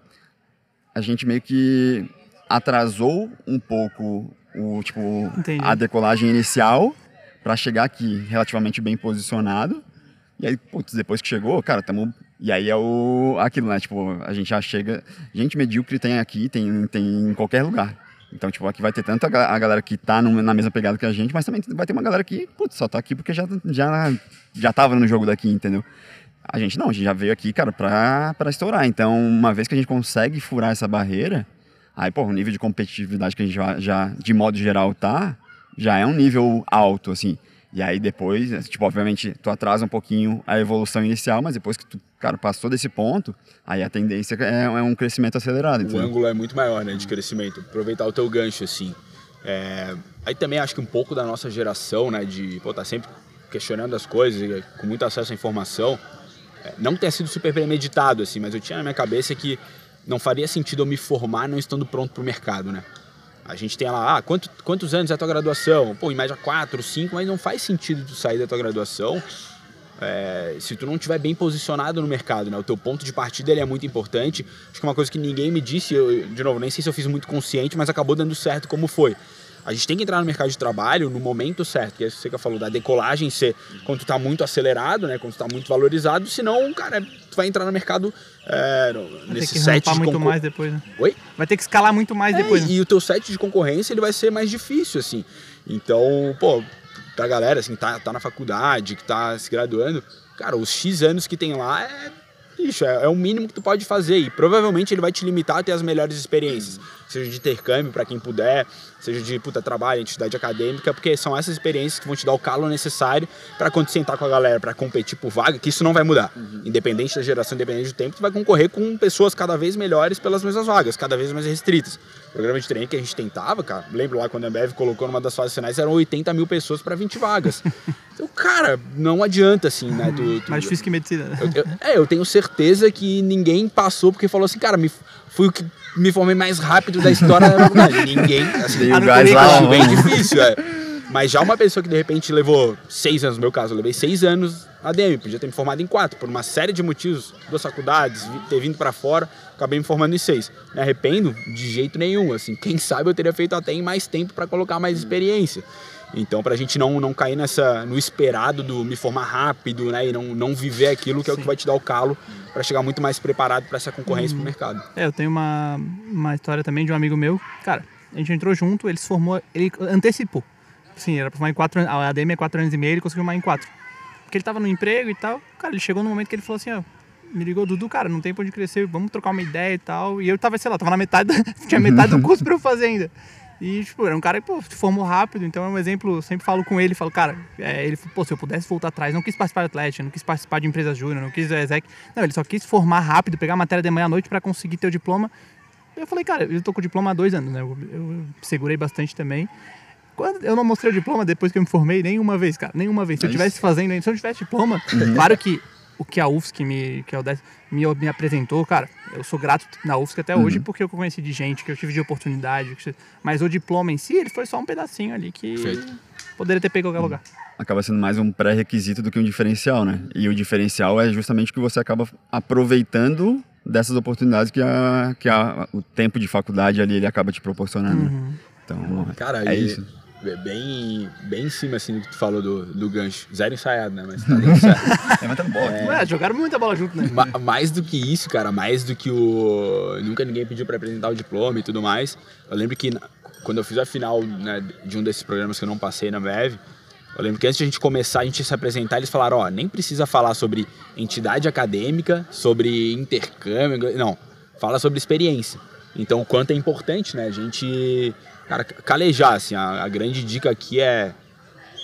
a gente meio que atrasou um pouco o tipo a decolagem inicial para chegar aqui relativamente bem posicionado e aí, putz, depois que chegou, cara, tamo. E aí é o aquilo, né? Tipo, a gente já chega. Gente medíocre tem aqui, tem, tem em qualquer lugar. Então, tipo, aqui vai ter tanto a galera que tá na mesma pegada que a gente, mas também vai ter uma galera que, putz, só tá aqui porque já, já, já tava no jogo daqui, entendeu? A gente não, a gente já veio aqui, cara, pra, pra estourar. Então, uma vez que a gente consegue furar essa barreira, aí, pô, o nível de competitividade que a gente já, já de modo geral, tá, já é um nível alto, assim. E aí depois, tipo, obviamente, tu atrasa um pouquinho a evolução inicial, mas depois que tu, cara, passou desse ponto, aí a tendência é, é um crescimento acelerado. O entendeu? ângulo é muito maior, né, de crescimento. Aproveitar o teu gancho, assim. É... Aí também acho que um pouco da nossa geração, né, de, pô, tá sempre questionando as coisas, com muito acesso à informação, é, não ter sido super premeditado, assim, mas eu tinha na minha cabeça que não faria sentido eu me formar não estando pronto para o mercado, né? A gente tem lá, ah, quanto, quantos anos é a tua graduação? Pô, em média 4, 5, mas não faz sentido tu sair da tua graduação é, se tu não estiver bem posicionado no mercado, né? O teu ponto de partida ele é muito importante. Acho que é uma coisa que ninguém me disse, eu, de novo, nem sei se eu fiz muito consciente, mas acabou dando certo como foi. A gente tem que entrar no mercado de trabalho no momento certo, que é você que falou da decolagem ser quando tu tá muito acelerado, né? Quando tu tá muito valorizado, senão, cara, tu vai entrar no mercado é, vai nesse ter que set de muito mais depois, né? Oi? Vai ter que escalar muito mais é, depois. Né? E o teu set de concorrência ele vai ser mais difícil, assim. Então, pô, pra galera assim, tá, tá na faculdade, que tá se graduando, cara, os X anos que tem lá é Ixi, é, é o mínimo que tu pode fazer e provavelmente ele vai te limitar a ter as melhores experiências, seja de intercâmbio para quem puder, seja de puta trabalho, entidade acadêmica, porque são essas experiências que vão te dar o calo necessário para quando sentar com a galera para competir por vaga, que isso não vai mudar. Uhum. Independente da geração, independente do tempo, tu vai concorrer com pessoas cada vez melhores pelas mesmas vagas, cada vez mais restritas. O programa de treino que a gente tentava, cara, lembro lá quando a Ambev colocou numa das fases finais, eram 80 mil pessoas para 20 vagas. Então, cara, não adianta assim, né? Tu, tu, Mais difícil que medicina, né? Eu, eu, é, eu tenho certeza que ninguém passou porque falou assim, cara, me, fui o que me formei mais rápido da história da faculdade. Ninguém, assim, gás lá, bem difícil, é. Mas já uma pessoa que de repente levou seis anos, no meu caso, eu levei seis anos ADM, podia ter me formado em quatro, por uma série de motivos, duas faculdades, ter vindo para fora, acabei me formando em seis. Me arrependo de jeito nenhum, assim, quem sabe eu teria feito até em mais tempo para colocar mais experiência. Então, para a gente não, não cair nessa no esperado do me formar rápido, né, e não, não viver aquilo que é o que vai te dar o calo para chegar muito mais preparado para essa concorrência uhum. pro mercado. É, eu tenho uma, uma história também de um amigo meu, cara, a gente entrou junto, ele se formou, ele antecipou. Sim, era para formar em quatro anos, a ADM é quatro anos e meio, ele conseguiu formar em quatro. Porque ele tava no emprego e tal, cara, ele chegou no momento que ele falou assim, ó, me ligou, Dudu, cara, não tem pra onde crescer, vamos trocar uma ideia e tal. E eu tava, sei lá, tava na metade, tinha metade do curso pra eu fazer ainda. E, tipo, era um cara que, pô, se formou rápido, então é um exemplo, sempre falo com ele, falo, cara, é, ele, pô, se eu pudesse voltar atrás, não quis participar de Atlético, não quis participar de empresa júnior, não quis exec, não, ele só quis formar rápido, pegar a matéria de manhã à noite para conseguir ter o diploma. Eu falei, cara, eu tô com o diploma há dois anos, né, eu, eu segurei bastante também. Quando eu não mostrei o diploma depois que eu me formei nenhuma vez, cara, nenhuma vez. Se eu tivesse fazendo, se eu tivesse diploma, uhum. claro que o que a UFSC me, que é o me, me apresentou, cara, eu sou grato na UFSC até hoje uhum. porque eu conheci de gente, que eu tive de oportunidade. Mas o diploma em si, ele foi só um pedacinho ali que Perfeito. poderia ter pego em qualquer uhum. lugar. Acaba sendo mais um pré-requisito do que um diferencial, né? E o diferencial é justamente que você acaba aproveitando dessas oportunidades que, a, que a, o tempo de faculdade ali ele acaba te proporcionando. Uhum. Então, cara, é isso bem, bem em cima, assim, do que tu falou do, do gancho. Zero ensaiado, né? Mas tá bem ensaiado. é, bola. É... é, jogaram muita bola junto, né? Ma mais do que isso, cara, mais do que o... Nunca ninguém pediu pra apresentar o diploma e tudo mais. Eu lembro que quando eu fiz a final né, de um desses programas que eu não passei na MEV, eu lembro que antes de a gente começar, a gente se apresentar, eles falaram, ó, nem precisa falar sobre entidade acadêmica, sobre intercâmbio, não, fala sobre experiência. Então, o quanto é importante, né, a gente Cara, calejar, assim, a, a, grande dica aqui é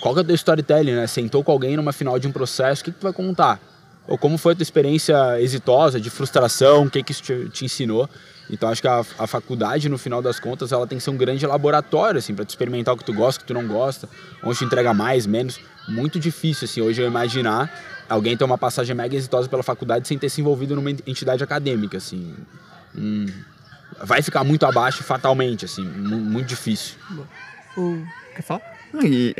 qual que é o teu storytelling, né? Sentou com alguém numa final de um processo, o que, que tu vai contar? Ou como foi a tua experiência exitosa, de frustração, o que, que isso te, te ensinou? Então acho que a, a, faculdade, no final das contas, ela tem que ser um grande laboratório, assim, para tu experimentar o que tu gosta, o que tu não gosta, onde tu entrega mais, menos. Muito difícil, assim, hoje eu imaginar alguém ter uma passagem mega exitosa pela faculdade sem ter se envolvido numa entidade acadêmica, assim. Hum, vai ficar muito abaixo fatalmente, assim, muito difícil. O... Quer falar? E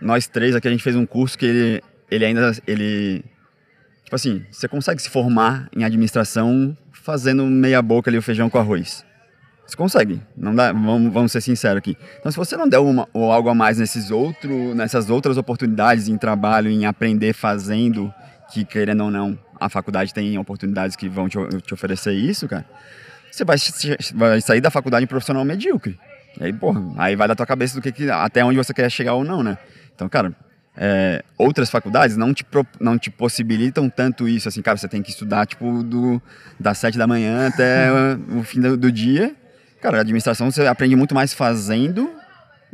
nós três aqui, a gente fez um curso que ele, ele ainda, ele... Tipo assim, você consegue se formar em administração fazendo meia boca ali o feijão com arroz. Você consegue, não dá, vamos, vamos ser sinceros aqui. Então, se você não der uma, ou algo a mais nesses outro, nessas outras oportunidades em trabalho, em aprender fazendo, que querendo ou não, a faculdade tem oportunidades que vão te, te oferecer isso, cara você vai, vai sair da faculdade profissional medíocre. E aí, porra, aí vai da tua cabeça do que, que até onde você quer chegar ou não, né? Então, cara, é, outras faculdades não te, não te possibilitam tanto isso, assim, cara, você tem que estudar, tipo, do, das sete da manhã até o fim do, do dia. Cara, administração você aprende muito mais fazendo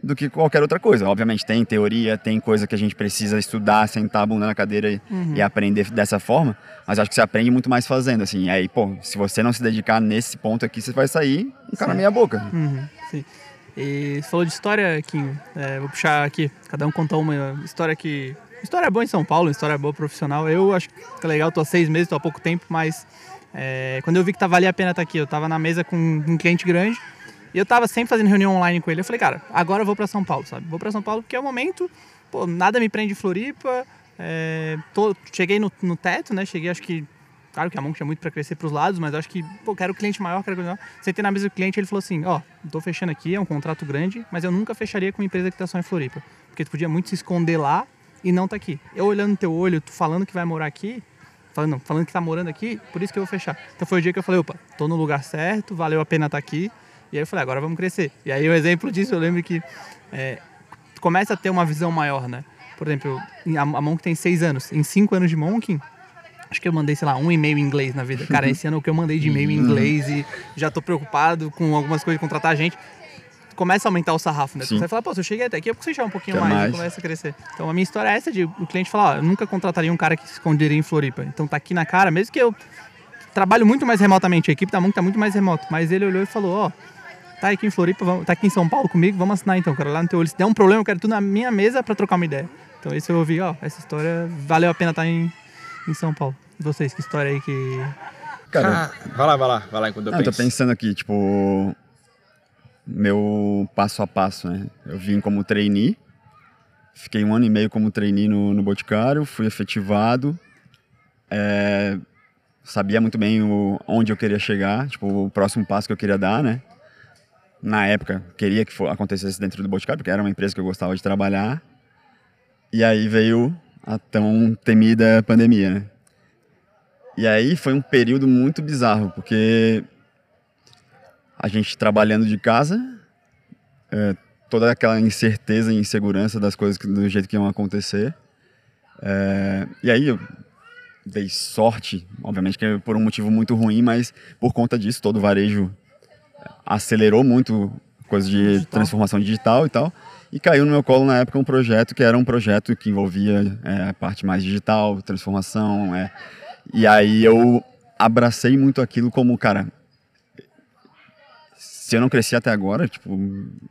do que qualquer outra coisa. Obviamente tem teoria, tem coisa que a gente precisa estudar, sentar a bunda na cadeira e, uhum. e, aprender dessa forma, mas acho que você aprende muito mais fazendo, assim. Aí, pô, se você não se dedicar nesse ponto aqui, você vai sair um cara meia boca. Uhum. Sim. E você falou de história, Kim. É, vou puxar aqui, cada um contar uma história que... História boa em São Paulo, história boa profissional. Eu acho que é legal, tô há seis meses, tô há pouco tempo, mas é, quando eu vi que tá, valia a pena estar tá aqui, eu tava na mesa com um cliente grande, e eu tava sempre fazendo reunião online com ele. Eu falei, cara, agora eu vou para São Paulo, sabe? Vou para São Paulo porque é o momento, pô, nada me prende Floripa. É, tô, cheguei no, no, teto, né? Cheguei, acho que. Claro que a mão tinha muito para crescer para os lados, mas acho que, pô, quero cliente maior, quero cliente maior. Sentei na mesa do cliente ele falou assim: Ó, oh, tô fechando aqui, é um contrato grande, mas eu nunca fecharia com uma empresa que tá só em Floripa. Porque tu podia muito se esconder lá e não tá aqui. Eu olhando no teu olho, tu falando que vai morar aqui, falando, falando que tá morando aqui, por isso que eu vou fechar. Então foi o dia que eu falei: opa, tô no lugar certo, valeu a pena estar tá aqui e aí eu falei, agora vamos crescer. E aí o exemplo disso, eu lembro que é, começa a ter uma visão maior, né? Por exemplo, a Monk tem seis anos. Em cinco anos de Monk, Acho que eu mandei, sei lá, um e-mail em inglês na vida. Cara, esse ano o que eu mandei de e-mail em inglês e já tô preocupado com algumas coisas de contratar gente. Começa a aumentar o sarrafo, né? Sim. Você fala, pô, se eu cheguei até aqui, porque você já um pouquinho Quer mais, mais. e começa a crescer. Então a minha história é essa de o cliente falar, ó, eu nunca contrataria um cara que se esconderia em Floripa. Então tá aqui na cara, mesmo que eu trabalho muito mais remotamente, a equipe da Monk tá muito mais remoto. Mas ele olhou e falou, ó, tá aqui em Floripa, vamos- tá aqui em São Paulo comigo, vamos assinar então, cara. Lá no teu olho, se der um problema, eu quero tu na minha mesa pra trocar uma ideia. Então esse eu ouvi, ó, essa história valeu a pena estar em, em São Paulo. Vocês, que história aí que... Cara, Ah, vai lá, vai lá, vai lá enquanto eu Não, eu tô penso. pensando aqui, tipo, meu passo a passo, né? Eu vim como trainee, fiquei um ano e meio como trainee no, no Boticário, fui efetivado, é, sabia muito bem o, onde eu queria chegar, tipo, o próximo passo que eu queria dar, né? Na época, queria que acontecesse dentro do Boticário, porque era uma empresa que eu gostava de trabalhar, e aí veio a tão temida pandemia, né? E aí foi um período muito bizarro, porque a gente trabalhando de casa, é, toda aquela incerteza e insegurança das coisas do jeito que iam acontecer. É, e aí eu dei sorte, obviamente que é por um motivo muito ruim, mas por conta disso todo o varejo acelerou muito coisa de Digital. transformação digital e tal. E caiu no meu colo na época um projeto que era um projeto que envolvia é, a parte mais digital, transformação. É, e aí eu abracei muito aquilo como, cara, se eu não cresci até agora, tipo,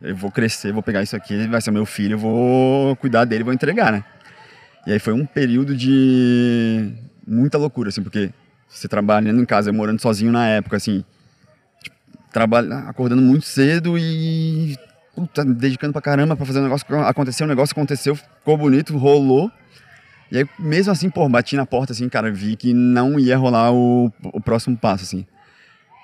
eu vou crescer, vou pegar isso aqui, ele vai ser meu filho, eu vou cuidar dele, vou entregar, né? E aí foi um período de muita loucura, assim, porque você trabalhando em casa, eu morando sozinho na época, assim, tipo, trabalha, acordando muito cedo e puta, me dedicando pra caramba pra fazer um negócio, aconteceu, um negócio aconteceu, ficou bonito, rolou. E aí, mesmo assim, pô, bati na porta, assim, cara, vi que não ia rolar o, o próximo passo, assim.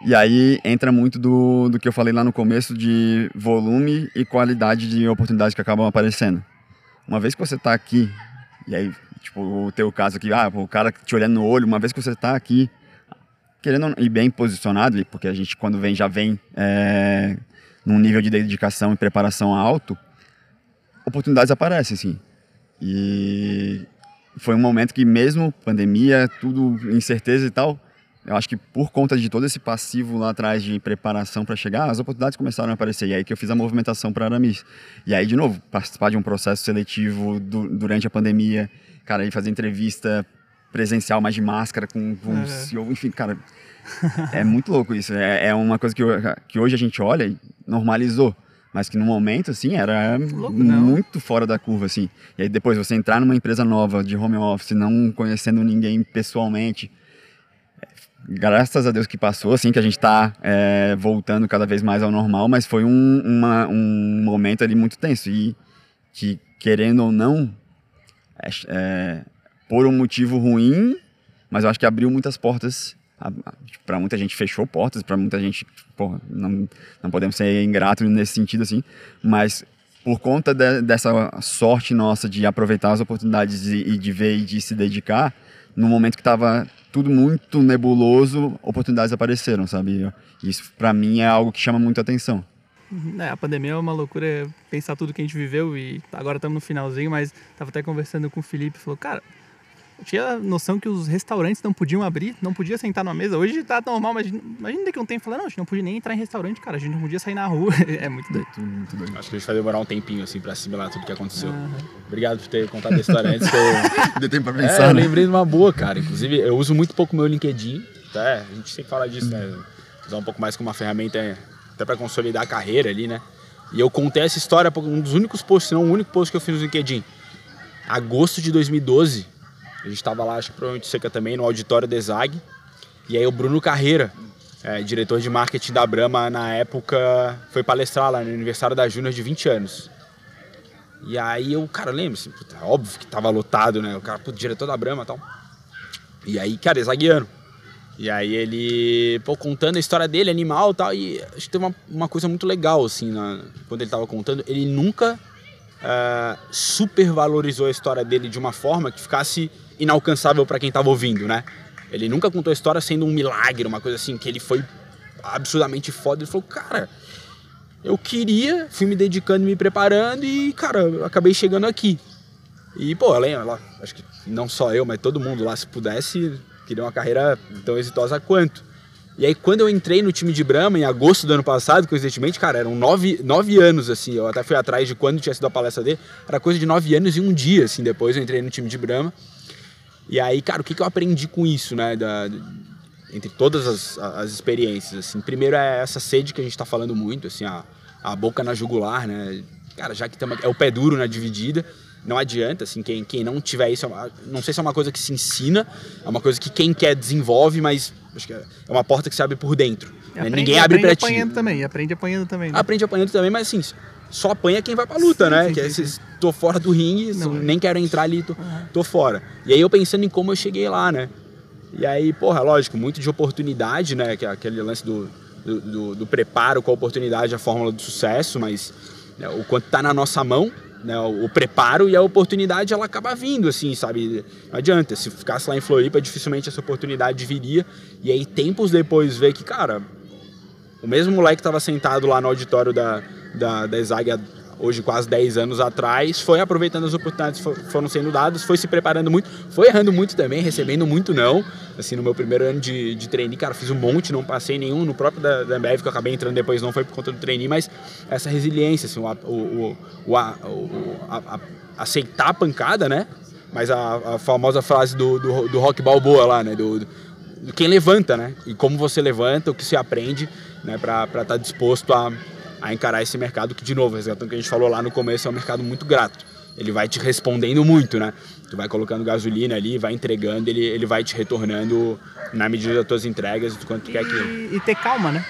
E aí entra muito do, do que eu falei lá no começo de volume e qualidade de oportunidades que acabam aparecendo. Uma vez que você está aqui, e aí, tipo, o teu caso aqui, ah, o cara te olhando no olho, uma vez que você está aqui, querendo e bem posicionado, porque a gente quando vem já vem é, num nível de dedicação e preparação alto, oportunidades aparecem, assim. E foi um momento que mesmo pandemia, tudo incerteza e tal, eu acho que por conta de todo esse passivo lá atrás de preparação para chegar, as oportunidades começaram a aparecer. E aí que eu fiz a movimentação para Aramis. E aí, de novo, participar de um processo seletivo du- durante a pandemia, cara, aí fazer entrevista presencial, mais de máscara, com, com É. CEO, enfim, cara, é muito louco isso. É, é uma coisa que, que hoje a gente olha e normalizou. Mas que no momento, assim, era Louco, muito fora da curva, assim. E aí depois você entrar numa empresa nova, de home office, não conhecendo ninguém pessoalmente, graças a Deus que passou, assim, que a gente está voltando cada vez mais ao normal, mas foi um, uma- um momento ali muito tenso e que, querendo ou não, é, é, por um motivo ruim, mas eu acho que abriu muitas portas. Para muita gente fechou portas, para muita gente, porra, não, não podemos ser ingrato nesse sentido assim, mas por conta de- dessa sorte nossa de aproveitar as oportunidades e, e de ver e de se dedicar, no momento que estava tudo muito nebuloso, oportunidades apareceram, sabe? Isso para mim é algo que chama muito atenção. É, a pandemia é uma loucura pensar tudo que a gente viveu e agora estamos no finalzinho, mas tava até conversando com o Felipe, falou, cara, eu tinha noção que os restaurantes não podiam abrir, não podia sentar numa mesa. Hoje tá normal, mas imagina daqui a um tempo falando, não, a gente não podia nem entrar em restaurante, cara, a gente não podia sair na rua. é muito doido. Muito, muito doido. Acho que a gente vai demorar um tempinho, assim, pra assimilar tudo que aconteceu. Aham. Obrigado por ter contado a história antes que eu... Deu tempo pra É, pensar, eu né? lembrei de uma boa, cara. Inclusive, eu uso muito pouco meu LinkedIn. Tá? A gente sempre fala disso, né? Usar um pouco mais como uma ferramenta até pra consolidar a carreira ali, né? E eu contei essa história, um dos únicos posts, se não o único post que eu fiz no LinkedIn. Agosto de 2012, a gente tava lá, acho que provavelmente seca também, no auditório da Exag. E aí o Bruno Carreira, é, diretor de marketing da Brahma na época, foi palestrar lá no aniversário da Júnior de 20 anos. E aí eu, cara, lembro, assim, puta, óbvio que tava lotado, né? O cara, puto, diretor da Brahma e tal. E aí, cara, zagueano. E aí ele, pô, contando a história dele, animal e tal, e acho que teve uma, uma coisa muito legal, assim, na- quando ele tava contando, ele nunca ah, supervalorizou a história dele de uma forma que ficasse inalcançável para quem tava ouvindo, né? Ele nunca contou a história sendo um milagre, uma coisa assim, que ele foi absurdamente foda. Ele falou, cara, eu queria, fui me dedicando, me preparando e, cara, acabei chegando aqui. E, pô, lá, acho que não só eu, mas todo mundo lá, se pudesse, queria uma carreira tão exitosa quanto. E aí, quando eu entrei no time de Brahma, em agosto do ano passado, coincidentemente, cara, eram nove, nove anos, assim, eu até fui atrás de quando tinha sido a palestra dele, era coisa de nove anos e um dia, assim, depois eu entrei no time de Brahma. E aí, cara, o que, que eu aprendi com isso, né, da, entre todas as, as experiências, assim. Primeiro é essa sede que a gente tá falando muito, assim, a, a boca na jugular, né, cara, já que tamo, é o pé duro na dividida, não adianta, assim, quem, quem não tiver isso, é não sei se é uma coisa que se ensina, é uma coisa que quem quer desenvolve, mas acho que é uma porta que se abre por dentro. Né? Ninguém abre pra ti. aprende apanhando também, aprende apanhando também. Né? Aprende apanhando também, mas assim, só apanha quem vai pra luta, Sim, né? sim, que é sim, tô fora do ringue, Não, é. nem quero entrar ali, tô, tô fora. E aí eu pensando em como eu cheguei lá, né? E aí, porra, lógico, muito de oportunidade, né? Que é aquele lance do, do, do- do preparo com a oportunidade, a fórmula do sucesso, mas né, o quanto tá na nossa mão, né? O, preparo e a oportunidade, ela acaba vindo, assim, sabe? Não adianta, se ficasse lá em Floripa, dificilmente essa oportunidade viria. E aí, tempos depois, ver que, cara, o mesmo moleque que estava sentado lá no auditório da, da, da ESAG há hoje quase 10 anos atrás, foi aproveitando as oportunidades que fo- foram sendo dadas, foi se preparando muito, foi errando muito também, recebendo muito não. Assim, no meu primeiro ano de, de trainee, cara, fiz um monte, não passei nenhum. No próprio da, da Ambev, que eu acabei entrando depois, não foi por conta do trainee, mas essa resiliência, assim, o, o, o, a- o- a- a- aceitar a pancada, né? Mas a, famosa frase do, do, do Rock Balboa lá, né? Do, do- quem levanta, né? E como você levanta, o que se aprende, né? Para estar disposto a, a encarar esse mercado que, de novo, resgatando o que a gente falou lá no começo, é um mercado muito grato. Ele vai te respondendo muito, né? Tu vai colocando gasolina ali, vai entregando, ele, ele vai te retornando na medida das tuas entregas e do quanto tu quer aquilo. E, e ter calma, né?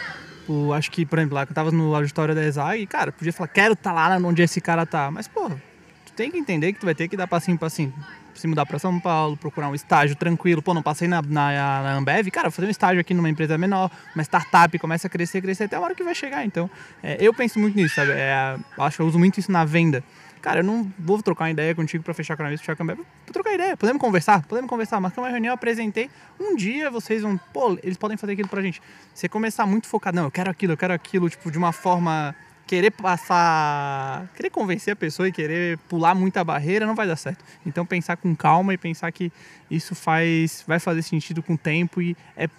Acho que, por exemplo, lá que eu tava no auditório da ESAG, cara, podia falar, quero estar lá onde esse cara tá. Mas, porra, tu tem que entender que tu vai ter que dar passinho passinho. Se mudar pra São Paulo, procurar um estágio tranquilo. Pô, não passei na, na, na Ambev, cara, fazer um estágio aqui numa empresa menor, uma startup, começa a crescer, crescer até a hora que vai chegar. Então, é, eu penso muito nisso, sabe? É, acho que eu uso muito isso na venda. Cara, eu não vou trocar uma ideia contigo pra fechar com a fechar com a Ambev. Vou trocar ideia, podemos conversar? Podemos conversar. Marquei uma reunião, apresentei. Um dia vocês vão, pô, eles podem fazer aquilo pra gente. Você começar muito focado, não, eu quero aquilo, eu quero aquilo, tipo, de uma forma querer passar, querer convencer a pessoa e querer pular muita barreira não vai dar certo. Então pensar com calma e pensar que isso faz, vai fazer sentido com o tempo e é,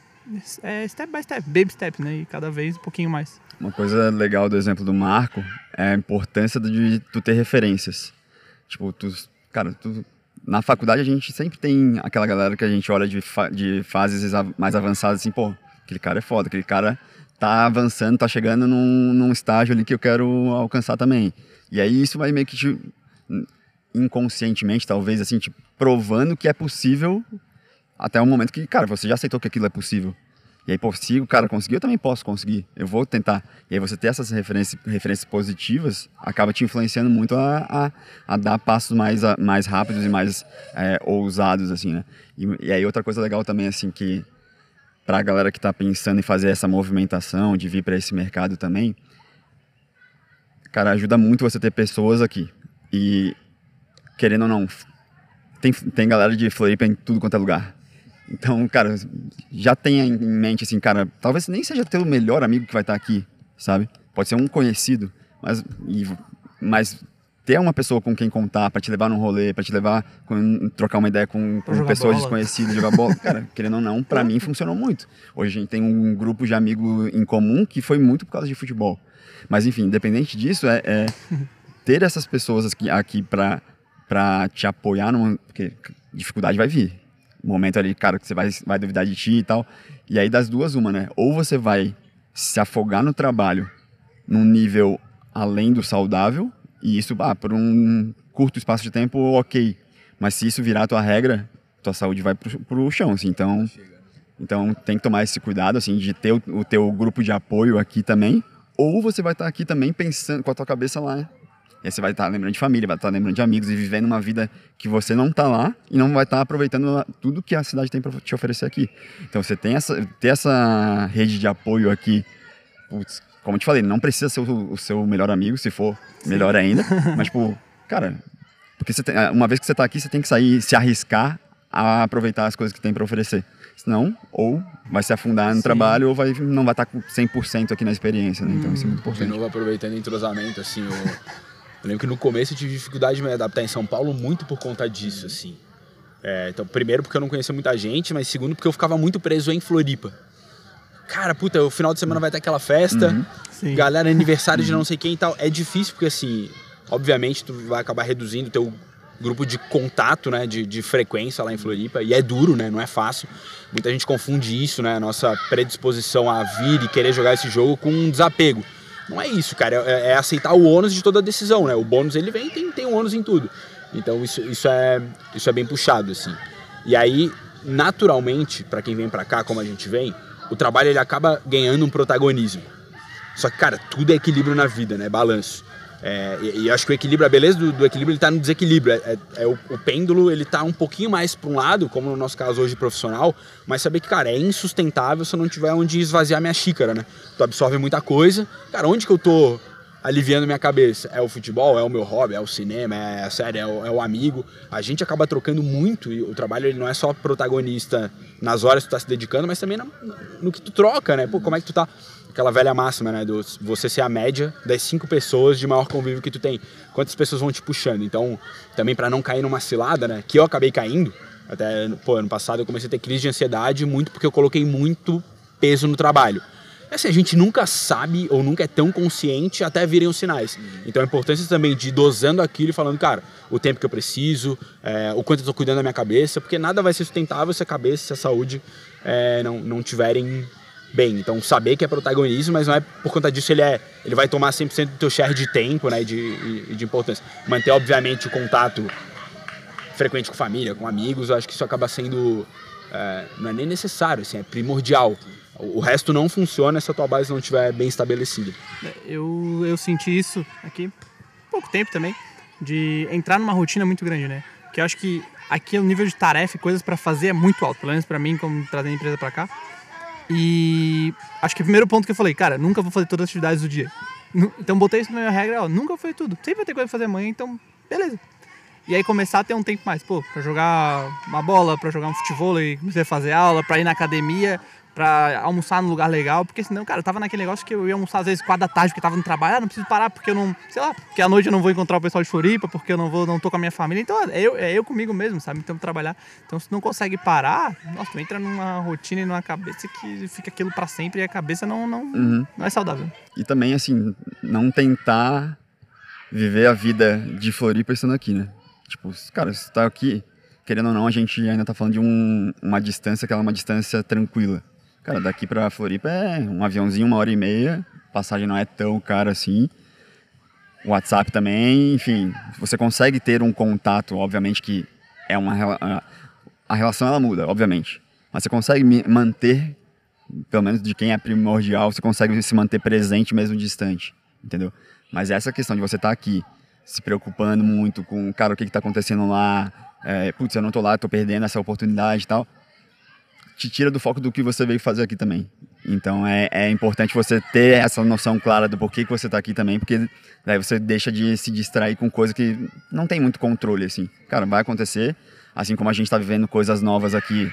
é step by step, baby step, né? E cada vez um pouquinho mais. Uma coisa legal do exemplo do Marco é a importância de tu ter referências. Tipo, tu, cara, tu, na faculdade a gente sempre tem aquela galera que a gente olha de, fa- de fases mais avançadas assim, pô, aquele cara é foda, aquele cara tá avançando, tá chegando num, num estágio ali que eu quero alcançar também. E aí isso vai meio que te, inconscientemente, talvez, assim, te provando que é possível até o momento que, cara, você já aceitou que aquilo é possível. E aí, pô, se o cara conseguiu, eu também posso conseguir. Eu vou tentar. E aí você ter essas referências, referências positivas acaba te influenciando muito a, a, a dar passos mais, a- mais rápidos e mais é, ousados, assim, né? E, e aí outra coisa legal também, assim, que pra galera que tá pensando em fazer essa movimentação, de vir para esse mercado também, cara, ajuda muito você ter pessoas aqui. E, querendo ou não, tem, tem galera de Floripa em tudo quanto é lugar. Então, cara, já tenha em mente assim, cara, talvez nem seja teu melhor amigo que vai estar aqui, sabe? Pode ser um conhecido, mas, e- mas ter uma pessoa com quem contar para te levar num rolê, para te levar com, trocar uma ideia com, com pessoas bola. desconhecidas, jogar bola, cara, querendo ou não, para mim funcionou muito. Hoje a gente tem um grupo de amigos em comum que foi muito por causa de futebol. Mas enfim, independente disso, é, é ter essas pessoas aqui, aqui para para te apoiar numa, porque dificuldade vai vir momento ali, cara, que você vai, vai duvidar de ti e tal. E aí, das duas, uma, né? Ou você vai se afogar no trabalho num nível além do saudável, e isso, ah, por um curto espaço de tempo, ok. Mas se isso virar tua regra, tua saúde vai pro, pro chão, assim. Então, então, tem que tomar esse cuidado, assim, de ter o, o teu grupo de apoio aqui também. Ou você vai estar aqui também pensando com a tua cabeça lá, né? E aí você vai estar lembrando de família, vai estar lembrando de amigos e vivendo uma vida que você não está lá e não vai estar aproveitando tudo que a cidade tem para te oferecer aqui. Então você tem essa, ter essa rede de apoio aqui, putz, como eu te falei, não precisa ser o, o seu melhor amigo, se for melhor ainda, mas tipo, cara, porque tem, uma vez que você está aqui, você tem que sair, se arriscar a aproveitar as coisas que tem para oferecer. Senão, ou vai se afundar no Sim. trabalho ou vai, não vai estar com 100% aqui na experiência, né? Então isso é muito De importante. novo, aproveitando o entrosamento, assim, eu, eu lembro que no começo eu tive dificuldade de me adaptar em São Paulo muito por conta disso, assim. É, então, primeiro porque eu não conhecia muita gente, mas segundo porque eu ficava muito preso em Floripa. Cara, puta, o final de semana vai ter aquela festa, Sim. galera, aniversário de não sei quem e tal. É difícil porque, assim, obviamente tu vai acabar reduzindo teu grupo de contato, né, de, de frequência lá em Floripa, e é duro, né, não é fácil. Muita gente confunde isso, né, a nossa predisposição a vir e querer jogar esse jogo com um desapego. Não é isso, cara, é, é aceitar o ônus de toda a decisão, né, o bônus ele vem tem, tem um ônus em tudo. Então isso, isso, é, isso é bem puxado, assim. E aí, naturalmente, para quem vem para cá, como a gente vem, o trabalho ele acaba ganhando um protagonismo. Só que, cara, tudo é equilíbrio na vida, né? Balanço. É, e, e acho que o equilíbrio, a beleza do, do equilíbrio, ele tá no desequilíbrio. É, é, é o, o, pêndulo, ele tá um pouquinho mais para um lado, como no nosso caso hoje profissional, mas saber que, cara, é insustentável se eu não tiver onde esvaziar minha xícara, né? Tu absorve muita coisa. Cara, onde que eu tô aliviando minha cabeça? É o futebol, é o meu hobby, é o cinema, é a série, é o, é o amigo. A gente acaba trocando muito e o trabalho ele não é só protagonista nas horas que tu tá se dedicando, mas também no, no que tu troca, né? Pô, como é que tu tá aquela velha máxima, né? Do você ser a média das cinco pessoas de maior convívio que tu tem. Quantas pessoas vão te puxando? Então, também para não cair numa cilada, né? Que eu acabei caindo. Até, pô, ano passado eu comecei a ter crise de ansiedade muito porque eu coloquei muito peso no trabalho. Assim, a gente nunca sabe ou nunca é tão consciente até virem os sinais. Então a importância também de ir dosando aquilo e falando, cara, o tempo que eu preciso, é, o quanto eu estou cuidando da minha cabeça, porque nada vai ser sustentável se a cabeça, se a saúde é, não, não tiverem bem. Então, saber que é protagonismo, mas não é por conta disso ele é ele vai tomar 100% do teu share de tempo, né, de, de importância. Manter, obviamente, o contato frequente com família, com amigos, eu acho que isso acaba sendo é, não é nem necessário, assim, é primordial. O resto não funciona se a tua base não estiver bem estabelecida. Eu, eu senti isso aqui pouco tempo também, de entrar numa rotina muito grande, né? Que eu acho que aqui o nível de tarefa e coisas para fazer é muito alto, pelo menos para mim, como trazendo a empresa para cá. E acho que o primeiro ponto que eu falei, cara, nunca vou fazer todas as atividades do dia. Então botei isso na minha regra, ó, nunca foi tudo. Sempre vai ter coisa pra fazer amanhã, então beleza. E aí começar a ter um tempo mais, pô, pra jogar uma bola, pra jogar um futebol, comecei a fazer aula, pra ir na academia, pra almoçar num lugar legal, porque senão, cara, eu tava naquele negócio que eu ia almoçar às vezes quatro da tarde, porque tava no trabalho, ah, não preciso parar porque eu não, sei lá, porque à noite eu não vou encontrar o pessoal de Floripa, porque eu não vou, não tô com a minha família, então é eu, é eu comigo mesmo, sabe, então trabalhar, então se não consegue parar, nossa, tu entra numa rotina e numa cabeça que fica aquilo para sempre e a cabeça não, não, uhum. não é saudável. E também, assim, não tentar viver a vida de Floripa estando aqui, né, tipo, cara, você tá aqui, querendo ou não, a gente ainda tá falando de um, uma distância que é uma distância tranquila, Cara, daqui pra Floripa é um aviãozinho, uma hora e meia. Passagem não é tão cara assim. WhatsApp também, enfim. Você consegue ter um contato, obviamente que é uma... A relação ela muda, obviamente. Mas você consegue manter, pelo menos de quem é primordial, você consegue se manter presente mesmo distante, entendeu? Mas essa questão de você estar tá aqui, se preocupando muito com, cara, o que está acontecendo lá, é, putz, eu não tô lá, tô perdendo essa oportunidade e tal te tira do foco do que você veio fazer aqui também. Então é, é importante você ter essa noção clara do porquê que você está aqui também, porque daí você deixa de se distrair com coisa que não tem muito controle, assim. Cara, vai acontecer, assim como a gente está vivendo coisas novas aqui,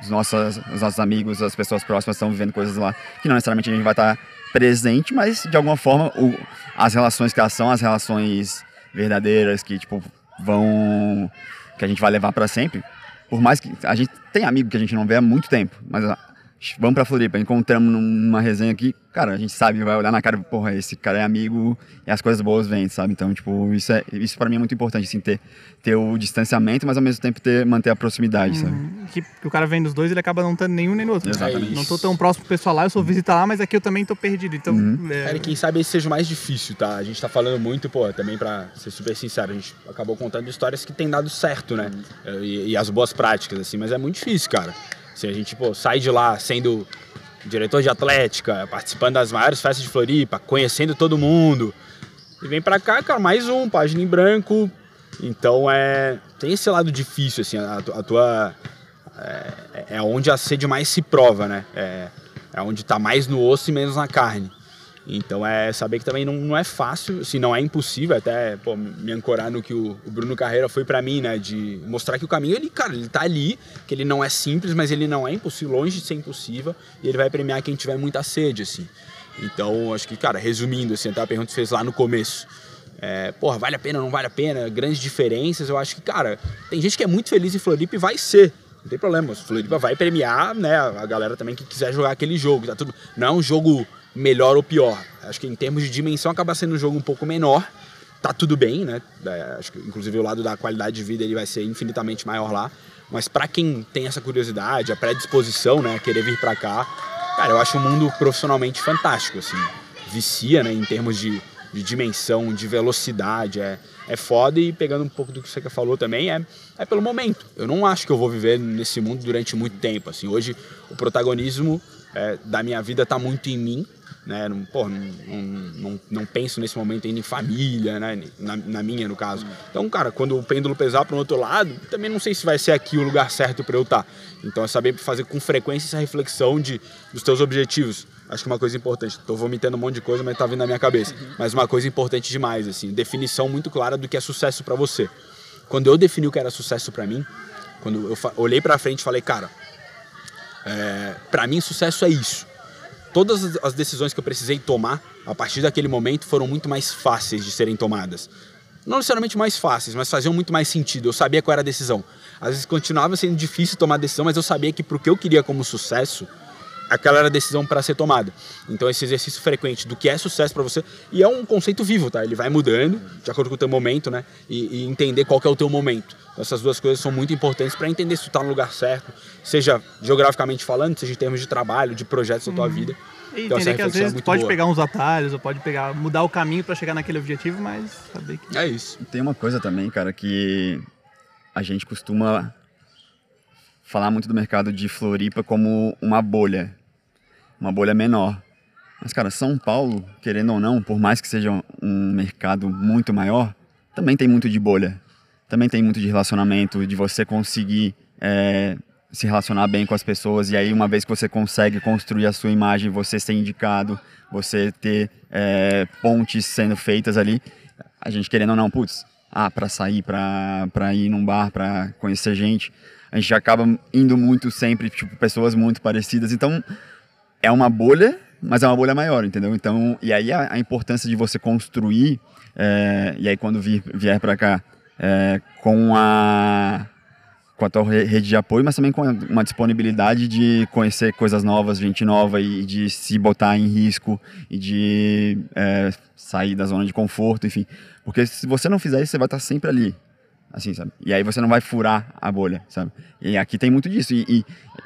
os nossos, os nossos amigos, as pessoas próximas estão vivendo coisas lá, que não necessariamente a gente vai estar tá presente, mas de alguma forma o, as relações que elas são, as relações verdadeiras que, tipo, vão... que a gente vai levar para sempre, por mais que a gente tem amigo que a gente não vê há muito tempo, mas vamos pra Floripa, encontramos numa resenha aqui, cara, a gente sabe, vai olhar na cara, porra, esse cara é amigo e as coisas boas vêm, sabe? Então, tipo, isso, é, isso para mim é muito importante, assim, ter, ter o distanciamento, mas ao mesmo tempo ter, manter a proximidade, sabe? Uhum. Que, que, o cara vem dos dois, ele acaba não tendo nenhum nem no outro. Exatamente. É não tô tão próximo do pessoal lá, eu sou visitar lá, mas aqui eu também tô perdido, então... Uhum. É... Cara, quem sabe esse seja o mais difícil, tá? A gente tá falando muito, pô, também pra ser super sincero, a gente acabou contando histórias que tem dado certo, né? Uhum. E, e as boas práticas, assim, mas é muito difícil, cara. Se a gente pô, sai de lá sendo diretor de atlética, participando das maiores festas de Floripa, conhecendo todo mundo. E vem pra cá, cara, mais um, página em branco. Então é. Tem esse lado difícil, assim, a, a tua. É, é onde a sede mais se prova, né? É, é onde tá mais no osso e menos na carne. Então é saber que também não, não é fácil, se não é impossível, até pô, me ancorar no que o, o Bruno Carreira foi para mim, né? De mostrar que o caminho, ele, cara, ele tá ali, que ele não é simples, mas ele não é impossível, longe de ser impossível, e ele vai premiar quem tiver muita sede, assim. Então, acho que, cara, resumindo, assim, até a pergunta que fez lá no começo, é, porra, vale a pena, não vale a pena, grandes diferenças. Eu acho que, cara, tem gente que é muito feliz em Floripa e vai ser. Não tem problema. Floripa vai premiar, né, a galera também que quiser jogar aquele jogo. Tá tudo, não é um jogo melhor ou pior. Acho que em termos de dimensão acaba sendo um jogo um pouco menor. Tá tudo bem, né? É, acho que inclusive o lado da qualidade de vida ele vai ser infinitamente maior lá. Mas para quem tem essa curiosidade, a predisposição, né, a querer vir para cá, cara, eu acho o mundo profissionalmente fantástico, assim. Vicia, né, em termos de de dimensão, de velocidade. É, é foda e pegando um pouco do que você falou também, é, é pelo momento. Eu não acho que eu vou viver nesse mundo durante muito tempo. Assim, hoje o protagonismo é, da minha vida está muito em mim. Né? Não, não, não, não, penso nesse momento ainda em família, né? na, na minha, no caso. Então, cara, quando o pêndulo pesar para o outro lado, também não sei se vai ser aqui o lugar certo para eu estar. Tá. Então, é saber fazer com frequência essa reflexão de, dos teus objetivos acho que uma coisa importante, estou vomitando um monte de coisa, mas está vindo na minha cabeça. Mas uma coisa importante demais, assim, definição muito clara do que é sucesso para você. Quando eu defini o que era sucesso para mim, quando eu olhei para frente e falei, cara, é, para mim sucesso é isso. Todas as decisões que eu precisei tomar a partir daquele momento foram muito mais fáceis de serem tomadas. Não necessariamente mais fáceis, mas faziam muito mais sentido. Eu sabia qual era a decisão. Às vezes continuava sendo difícil tomar decisão, mas eu sabia que pro que eu queria como sucesso, aquela era a decisão para ser tomada. Então esse exercício frequente do que é sucesso para você e é um conceito vivo, tá? Ele vai mudando de acordo com o teu momento, né? E, e entender qual é o teu momento. Então, essas duas coisas são muito importantes para entender se tu tá no lugar certo, seja geograficamente falando, seja em termos de trabalho, de projetos da tua uhum. vida. E então, entender que às vezes é pode boa. pegar uns atalhos, ou pode pegar mudar o caminho para chegar naquele objetivo, mas saber que é isso. Tem uma coisa também, cara, que a gente costuma falar muito do mercado de Floripa como uma bolha uma bolha menor. Mas, cara, São Paulo, querendo ou não, por mais que seja um mercado muito maior, também tem muito de bolha. Também tem muito de relacionamento, de você conseguir é, se relacionar bem com as pessoas. E aí, uma vez que você consegue construir a sua imagem, você ser indicado, você ter é, pontes sendo feitas ali, a gente querendo ou não, putz, ah, para sair, para ir num bar, para conhecer gente, a gente acaba indo muito sempre, tipo, pessoas muito parecidas. Então, é uma bolha, mas é uma bolha maior, entendeu? Então, e aí a, a importância de você construir, é, e aí quando vir, vier para cá, é, com a com a tua rede de apoio, mas também com uma disponibilidade de conhecer coisas novas, gente nova e de se botar em risco e de é, sair da zona de conforto, enfim. Porque se você não fizer isso, você vai estar sempre ali, assim, sabe? E aí você não vai furar a bolha, sabe? E aqui tem muito disso. E, e,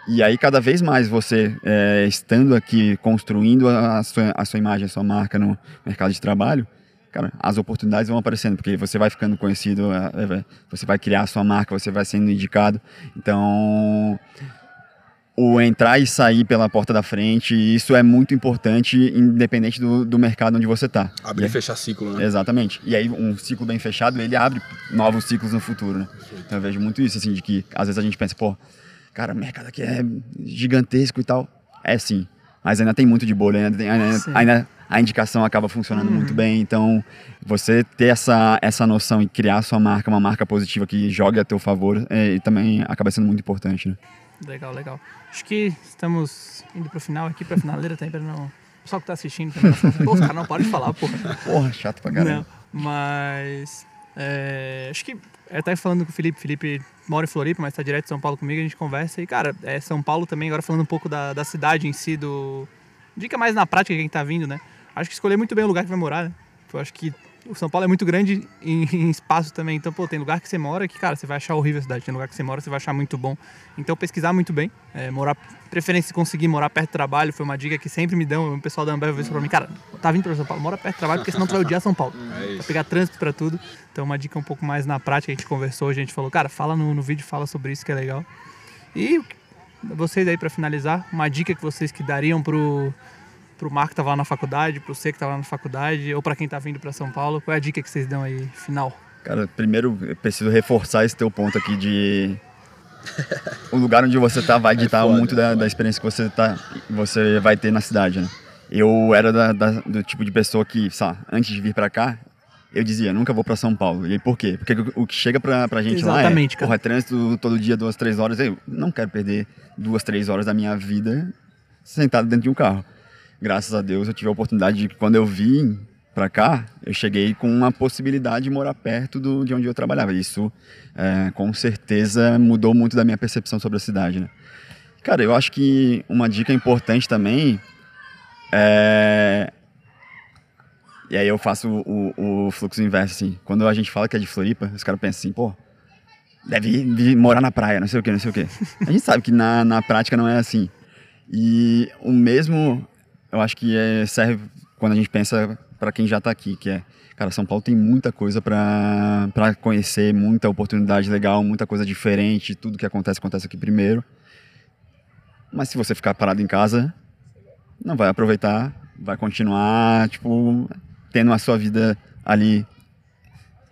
e aí cada vez mais você é, estando aqui, construindo a sua, a sua imagem, a sua marca no mercado de trabalho, cara, as oportunidades vão aparecendo, porque você vai ficando conhecido, é, é, você vai criar a sua marca, você vai sendo indicado. Então, o entrar e sair pela porta da frente, isso é muito importante, independente do, do mercado onde você está. Abrir e fechar ciclo, né? Exatamente. E aí, um ciclo bem fechado, ele abre novos ciclos no futuro, né? Então, eu vejo muito isso, assim, de que às vezes a gente pensa, pô, cara, o mercado aqui é gigantesco e tal. É sim, mas ainda tem muito de bolha, ainda, tem, ainda, ainda a indicação acaba funcionando uhum. muito bem. Então, você ter essa, essa noção e criar sua marca, uma marca positiva que jogue a teu favor, é, também acaba sendo muito importante, né? Legal, legal. Acho que estamos indo pro final aqui, pra finaleira também, pra não. O pessoal que tá assistindo. Pô, os caras não podem falar, porra. Porra, chato pra caramba. Não, mas. É, acho que. Eu tava falando com o Felipe. Felipe mora em Floripa, mas tá direto de São Paulo comigo. A gente conversa. E, cara, é São Paulo também, agora falando um pouco da, da cidade em si, do. Dica mais na prática quem tá vindo, né? Acho que escolher muito bem o lugar que vai morar, né? Eu acho que o São Paulo é muito grande em, em, espaço também. Então, pô, tem lugar que você mora que, cara, você vai achar horrível a cidade. Tem lugar que você mora você vai achar muito bom. Então, pesquisar muito bem. É, morar, preferência conseguir morar perto do trabalho foi uma dica que sempre me dão. O pessoal da Ambev falou pra mim, cara, tá vindo pra São Paulo, mora perto do trabalho, porque senão tu vai odiar São Paulo. É vai pegar trânsito pra tudo. Então, uma dica um pouco mais na prática. A gente conversou, a gente falou, cara, fala no, no vídeo, fala sobre isso que é legal. E vocês aí, para finalizar, uma dica que vocês que dariam pro pro Marco que estava lá na faculdade, pro você que estava lá na faculdade, ou para quem está vindo para São Paulo? Qual é a dica que vocês dão aí, final? Cara, primeiro eu preciso reforçar esse teu ponto aqui de o lugar onde você tá vai é ditar é muito da, da, experiência que você tá você vai ter na cidade, né? Eu era da, da, do tipo de pessoa que, sabe, antes de vir para cá, eu dizia, nunca vou para São Paulo. E por quê? Porque o que chega pra, pra gente Exatamente, lá é, porra, é trânsito todo dia, duas, três horas. Eu não quero perder duas, três horas da minha vida sentado dentro de um carro graças a Deus eu tive a oportunidade de quando eu vim para cá, eu cheguei com uma possibilidade de morar perto do, de onde eu trabalhava. Isso, é, com certeza, mudou muito da minha percepção sobre a cidade, né? Cara, eu acho que uma dica importante também é... E aí eu faço o, o, fluxo inverso, assim. Quando a gente fala que é de Floripa, os caras pensam assim, pô, deve ir morar na praia, não sei o que, não sei o que. A gente sabe que na, na prática não é assim. E o mesmo, eu acho que é, serve quando a gente pensa para quem já está aqui, que é, cara, São Paulo tem muita coisa para conhecer, muita oportunidade legal, muita coisa diferente, tudo que acontece acontece aqui primeiro. Mas se você ficar parado em casa, não vai aproveitar, vai continuar, tipo, tendo a sua vida ali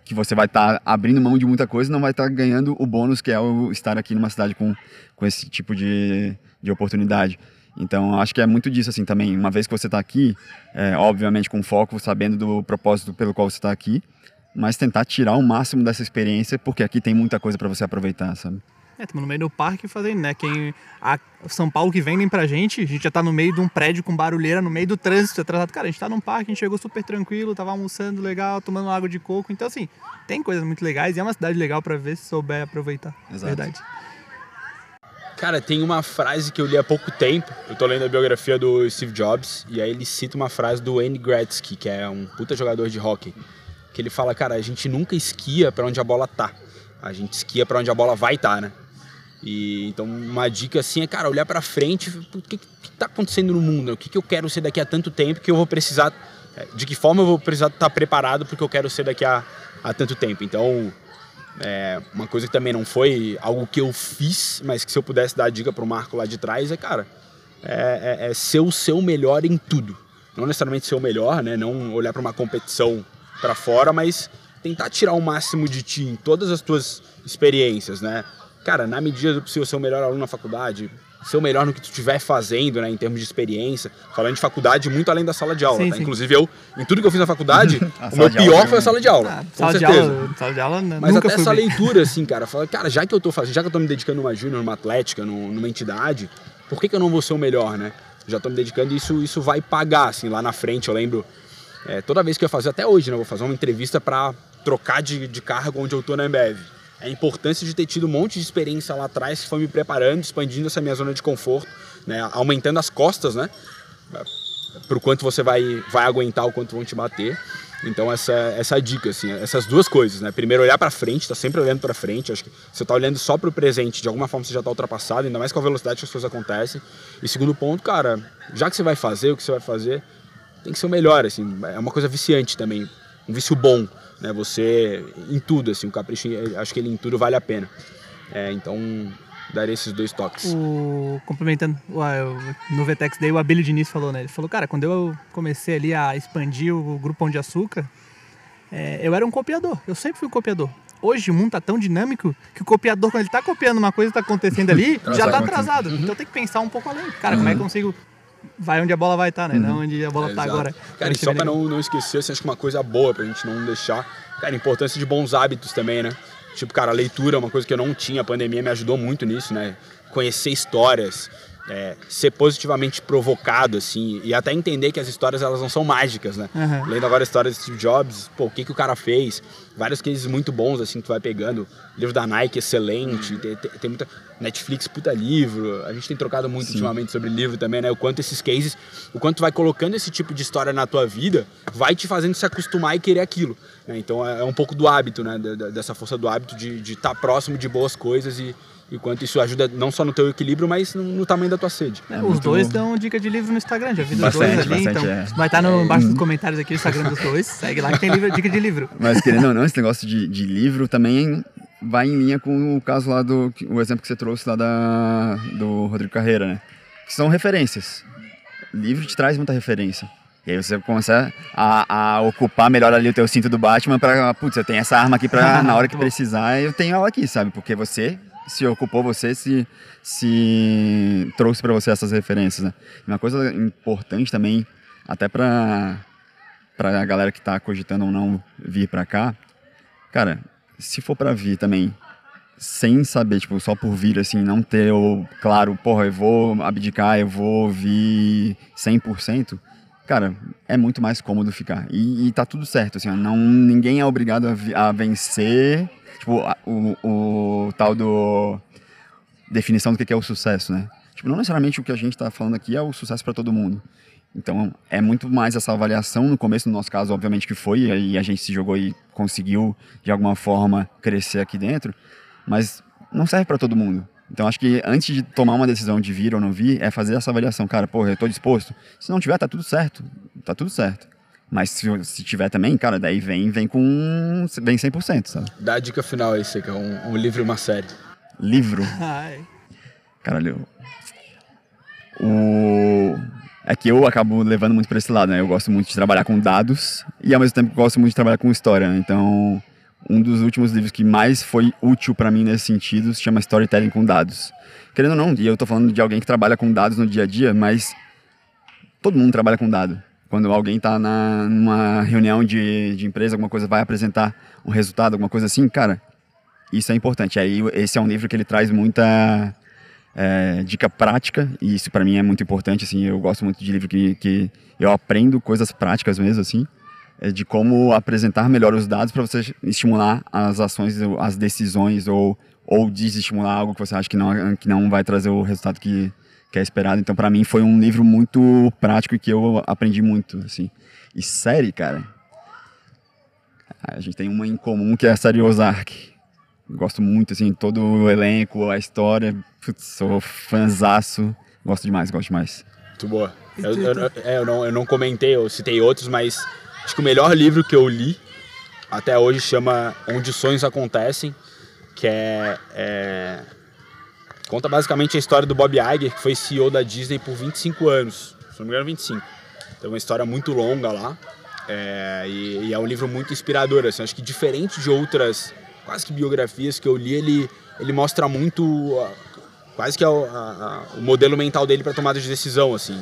que você vai estar tá abrindo mão de muita coisa, não vai estar tá ganhando o bônus que é o estar aqui numa cidade com, com esse tipo de, de oportunidade. Então, acho que é muito disso, assim, também. Uma vez que você está aqui, é, obviamente com foco, sabendo do propósito pelo qual você está aqui, mas tentar tirar o máximo dessa experiência, porque aqui tem muita coisa para você aproveitar, sabe? É, estamos no meio do parque fazendo, né? Quem, a São Paulo que vendem pra gente, a gente já tá no meio de um prédio com barulheira, no meio do trânsito, atrasado. Cara, a gente tá num parque, a gente chegou super tranquilo, tava almoçando legal, tomando água de coco. Então, assim, tem coisas muito legais e é uma cidade legal para ver se souber aproveitar. Exato. Verdade. Cara, tem uma frase que eu li há pouco tempo. Eu tô lendo a biografia do Steve Jobs e aí ele cita uma frase do Wayne Gretzky, que é um puta jogador de hockey, que ele fala, cara, a gente nunca esquia para onde a bola tá. A gente esquia para onde a bola vai estar, tá, né? E então uma dica assim é, cara, olhar para frente, o que, que tá acontecendo no mundo? O que, que eu quero ser daqui a tanto tempo que eu vou precisar é, de que forma eu vou precisar estar preparado porque eu quero ser daqui a, a tanto tempo. Então, é, uma coisa que também não foi algo que eu fiz, mas que se eu pudesse dar a dica para o Marco lá de trás é, cara, é, é, é, ser o seu melhor em tudo. Não necessariamente ser o melhor, né? Não olhar para uma competição para fora, mas tentar tirar o máximo de ti em todas as tuas experiências, né? Cara, na medida do possível ser o melhor aluno na faculdade, ser o melhor no que tu estiver fazendo, né, em termos de experiência. Falando de faculdade, muito além da sala de aula. Sim, tá? sim. Inclusive, eu, em tudo que eu fiz na faculdade, o meu pior foi a sala de aula. Ah, com sala certeza. De aula, sala de aula Mas até essa bem. leitura, assim, cara, fala, cara, já que eu tô fazendo, já que eu tô me dedicando numa júnior, numa atlética, numa entidade, por que, que eu não vou ser o melhor, né? Já tô me dedicando e isso, isso vai pagar, assim, lá na frente, eu lembro. É, toda vez que eu fazer, até hoje, né? Eu vou fazer uma entrevista para trocar de, de cargo onde eu tô na Embev a importância de ter tido um monte de experiência lá atrás que foi me preparando, expandindo essa minha zona de conforto né, aumentando as costas, né? Pro quanto você vai, vai aguentar, o quanto vão te bater. Então essa essa dica assim, essas duas coisas, né? Primeiro olhar para frente, tá sempre olhando para frente. Acho que você tá olhando só para o presente, de alguma forma você já tá ultrapassado, ainda mais com a velocidade que as coisas acontecem. E segundo ponto, cara, já que você vai fazer o que você vai fazer, tem que ser o melhor, assim. É uma coisa viciante também, um vício bom, né? Você em tudo, assim, o capricho, acho que ele em tudo vale a pena. É, então daria esses dois toques. O, complementando, no Vetex Day o Abílio Diniz falou, né? Ele falou, cara, quando eu comecei ali a expandir o Grupo Pão de Açúcar, é, eu era um copiador, eu sempre fui um copiador. Hoje o mundo tá tão dinâmico que o copiador, quando ele tá copiando uma coisa que tá acontecendo ali, já tá atrasado. Uhum. Então tem que pensar um pouco além. Cara, uhum. como é que eu consigo vai onde a bola vai estar, tá, né? Uhum. Não onde a bola é, tá exato. agora. Cara, e só pra não, não esquecer, assim, acho que uma coisa boa pra gente não deixar. Cara, a importância de bons hábitos também, né? Tipo, cara, a leitura é uma coisa que eu não tinha, a pandemia me ajudou muito nisso, né? Conhecer histórias, é, ser positivamente provocado, assim, e até entender que as histórias elas não são mágicas, né? Uhum. Lendo agora a história de Steve Jobs, pô, o que, que o cara fez, vários cases muito bons, assim, que tu vai pegando. Livro da Nike, excelente, uhum. tem, tem, tem, muita. Netflix, puta livro. A gente tem trocado muito Sim. ultimamente sobre livro também, né? O quanto esses cases, o quanto tu vai colocando esse tipo de história na tua vida, vai te fazendo se acostumar e querer aquilo. Né? Então é, é um pouco do hábito, né? Dessa força do hábito de estar tá próximo de boas coisas e e quanto isso ajuda não só no teu equilíbrio, mas no, no tamanho da tua sede. É, os dois dão dica de livro no Instagram, já vi os dois ali, bastante, então é. vai estar no, embaixo dos comentários aqui no Instagram dos dois, segue lá que tem livro, dica de livro. Mas querendo ou não, esse negócio de, de livro também vai em linha com o caso lá do, o exemplo que você trouxe lá da, do Rodrigo Carreira, né? Que são referências. Livro te traz muita referência. E aí você começa a, a, ocupar melhor ali o teu cinto do Batman para, putz, eu tenho essa arma aqui para na hora que precisar, eu tenho ela aqui, sabe? Porque você se ocupou você, se, se trouxe para você essas referências. Né? Uma coisa importante também, até para para a galera que está cogitando ou não vir para cá, cara, se for para vir também sem saber, tipo, só por vir, assim, não ter, o, claro, porra, eu vou abdicar, eu vou vir 100%, cara, é muito mais cômodo ficar. E, e tá tudo certo, assim, ó, não, ninguém é obrigado a, a vencer, tipo, o, o tal do definição do que é o sucesso, né? Tipo, não necessariamente o que a gente tá falando aqui é o sucesso para todo mundo. Então, é muito mais essa avaliação, no começo, no nosso caso, obviamente que foi, e a gente se jogou e conseguiu, de alguma forma, crescer aqui dentro, mas não serve para todo mundo. Então, acho que antes de tomar uma decisão de vir ou não vir, é fazer essa avaliação. Cara, porra, eu tô disposto. Se não tiver, tá tudo certo. Tá tudo certo. Mas se, se tiver também, cara, daí vem, vem com. vem 100%, sabe? Dá a dica final aí, Seca, um, um livro e uma série. Livro. Ai. Caralho. O... É que eu acabo levando muito para esse lado, né? Eu gosto muito de trabalhar com dados e ao mesmo tempo gosto muito de trabalhar com história. né? Então, um dos últimos livros que mais foi útil para mim nesse sentido se chama Storytelling com Dados. Querendo ou não, e eu tô falando de alguém que trabalha com dados no dia a dia, mas todo mundo trabalha com dado. Quando alguém está numa reunião de, de empresa, alguma coisa, vai apresentar um resultado, alguma coisa assim, cara, isso é importante. Aí esse é um livro que ele traz muita é, dica prática e isso para mim é muito importante. Assim, eu gosto muito de livro que, que eu aprendo coisas práticas mesmo, assim, é, de como apresentar melhor os dados para você estimular as ações, as decisões ou ou desestimular algo que você acha que não que não vai trazer o resultado que que é esperado. Então, para mim, foi um livro muito prático e que eu aprendi muito, assim. E série, cara, a gente tem uma em comum que é a série Ozark. Gosto muito, assim, todo o elenco, a história. Putz, sou fãzaço. Gosto demais, gosto demais. Muito boa. Eu, eu- é, eu não, eu não comentei, eu citei outros, mas acho que o melhor livro que eu li até hoje chama Onde Sonhos Acontecem, que é, é- conta basicamente a história do Bob Iger, que foi CEO da Disney por 25 anos, se não me engano 25. Então é uma história muito longa lá, é, e, e é um livro muito inspirador, assim, acho que diferente de outras quase que biografias que eu li, ele, ele mostra muito ah, quase que é o, a- a- o modelo mental dele para tomada de decisão, assim.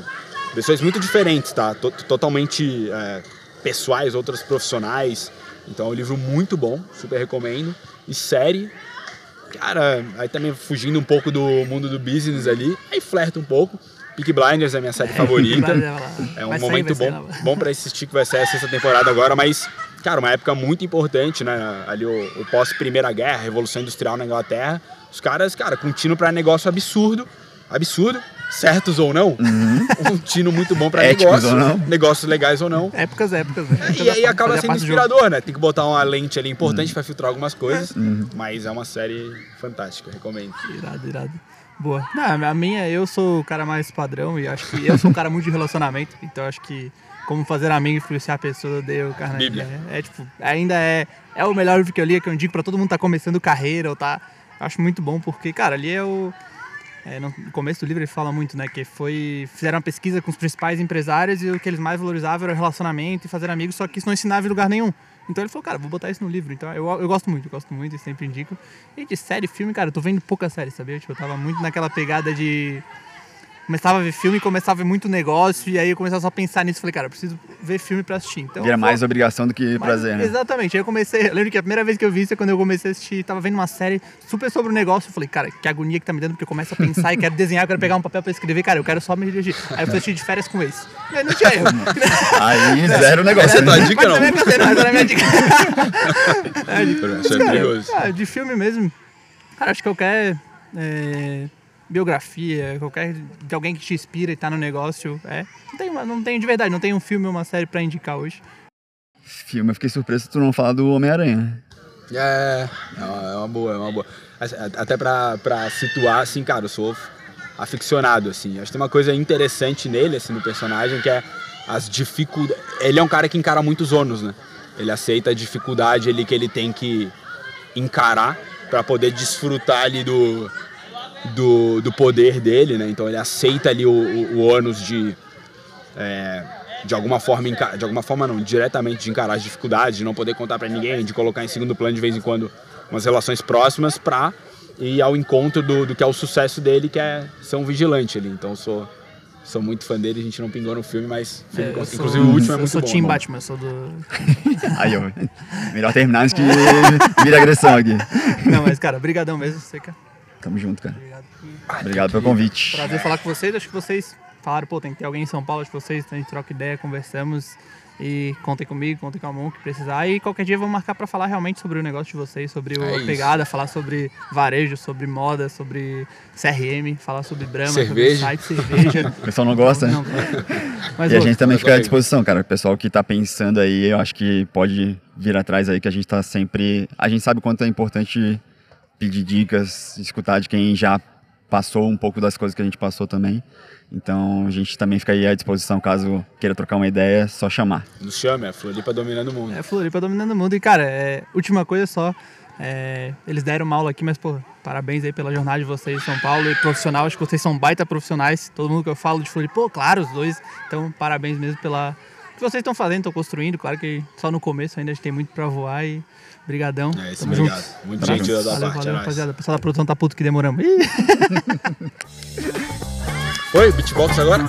Pessoas muito diferentes, tá? To- totalmente é, pessoais, outras profissionais. Então é um livro muito bom, super recomendo. E série, cara, aí também fugindo um pouco do mundo do business ali, aí flerta um pouco. Peak Blinders é a minha série favorita. É um Vai momento bom, sair, não. bom para assistir que vai ser a sexta temporada agora, mas, cara, uma época muito importante, né? Ali o, o pós-Primeira Guerra, Revolução Industrial na Inglaterra. Os caras, cara, tino para negócio absurdo, absurdo, certos ou não, um tino muito bom para Uhum. Éticos negócio, ou não. negócios legais ou não. Épocas, épocas, né? E aí acaba sendo inspirador, né? Tem que botar uma lente ali importante Uhum. para filtrar algumas coisas, mas é uma série fantástica, recomendo. Irado, irado. Boa. Não, a minha, eu sou o cara mais padrão e acho que eu sou um cara muito de relacionamento, então acho que como fazer amigo e influenciar a pessoa, eu dei o Carnegie. É, é, tipo, ainda é, é o melhor livro que eu li, é que eu indico pra todo mundo que tá começando carreira ou tá. Acho muito bom, porque, cara, ali é o. é, no começo do livro ele fala muito, né? Que foi. Fizeram uma pesquisa com os principais empresários e o que eles mais valorizavam era o relacionamento e fazer amigos, só que isso não ensinava em lugar nenhum. Então ele falou, cara, vou botar isso no livro. Então eu, eu gosto muito, eu gosto muito e sempre indico. E de série, filme, cara, eu tô vendo pouca série, sabia? Tipo, eu tava muito naquela pegada de. Começava a ver filme, começava a ver muito negócio, e aí eu começava só a pensar nisso. Falei, cara, eu preciso ver filme pra assistir. Então, Vira eu mais obrigação do que prazer, né? Exatamente. Aí eu comecei. Eu lembro que a primeira vez que eu vi isso é quando eu comecei a assistir. Tava vendo uma série super sobre o negócio. Eu falei, cara, que agonia que tá me dando, porque eu começo a pensar e quero desenhar, eu quero pegar um papel pra escrever. Cara, eu quero só me dirigir. Aí eu fui assistir de férias com esse. E aí não tinha erro. Aí zero negócio. Essa é a tua né? dica, não? Não, a minha dica. É, de- é ah, de filme mesmo. Cara, acho que qualquer é, biografia, qualquer de alguém que te inspira e tá no negócio. É. Não tem, uma- não tem de verdade, não tem um filme ou uma série pra indicar hoje. Filme, eu fiquei surpreso tu não falar do Homem-Aranha. É, é uma, é uma boa, é uma boa. A- Até pra, pra situar, assim, cara, eu sou aficionado, assim. Acho que tem uma coisa interessante nele, assim, no personagem, que é as dificuldades... Ele é um cara que encara muitos ônus, né? Ele aceita a dificuldade ali que ele tem que encarar pra poder desfrutar ali do, do, do poder dele, né? Então ele aceita ali o, o, o ônus de... é, de alguma forma, de alguma forma não, diretamente de encarar as dificuldades, de não poder contar pra ninguém, de colocar em segundo plano de vez em quando umas relações próximas pra ir ao encontro do, do que é o sucesso dele, que é ser um vigilante ali. Então eu sou, sou muito fã dele, a gente não pingou no filme, mas filme, É, eu sou- inclusive o último é Eu muito sou bom. Team mano. Batman, eu sou do. Aí, ó. Melhor terminar antes que vira agressão aqui. Não, mas, cara, brigadão mesmo, Seca. Tamo junto, cara. Obrigado. Obrigado pelo convite. Prazer falar com vocês. Acho que vocês falaram, pô, tem que ter alguém em São Paulo de vocês, então a gente troca ideia, conversamos. E contem comigo, contem com a mão que precisar. E qualquer dia vamos marcar para falar realmente sobre o negócio de vocês, sobre É a isso. pegada, falar sobre varejo, sobre moda, sobre CRM, falar sobre Brahma, sobre Cerveja. site, cerveja. O pessoal não gosta, né? Não, mas, E a gente também fica à disposição, cara. O pessoal que tá pensando aí, eu acho que pode vir atrás aí, que a gente tá sempre. A gente sabe o quanto é importante pedir dicas, escutar de quem já passou um pouco das coisas que a gente passou também. Então a gente também fica aí à disposição caso queira trocar uma ideia, é só chamar. Nos chame, a Floripa dominando o mundo. É Floripa dominando o mundo. E, cara, é, última coisa só. é, eles deram uma aula aqui, mas, pô, parabéns aí pela jornada de vocês em São Paulo. E profissional, acho que vocês são baita profissionais. Todo mundo que eu falo de Floripa, pô, claro, os dois. Então, parabéns mesmo pela. O que vocês estão fazendo, estão construindo. Claro que só no começo ainda a gente tem muito pra voar. E brigadão. É isso, Tamo obrigado. junto. Muito gentil da Valeu, parte, valeu, é rapaziada. O pessoal da produção tá puto que demoramos. Oi, beatbox agora?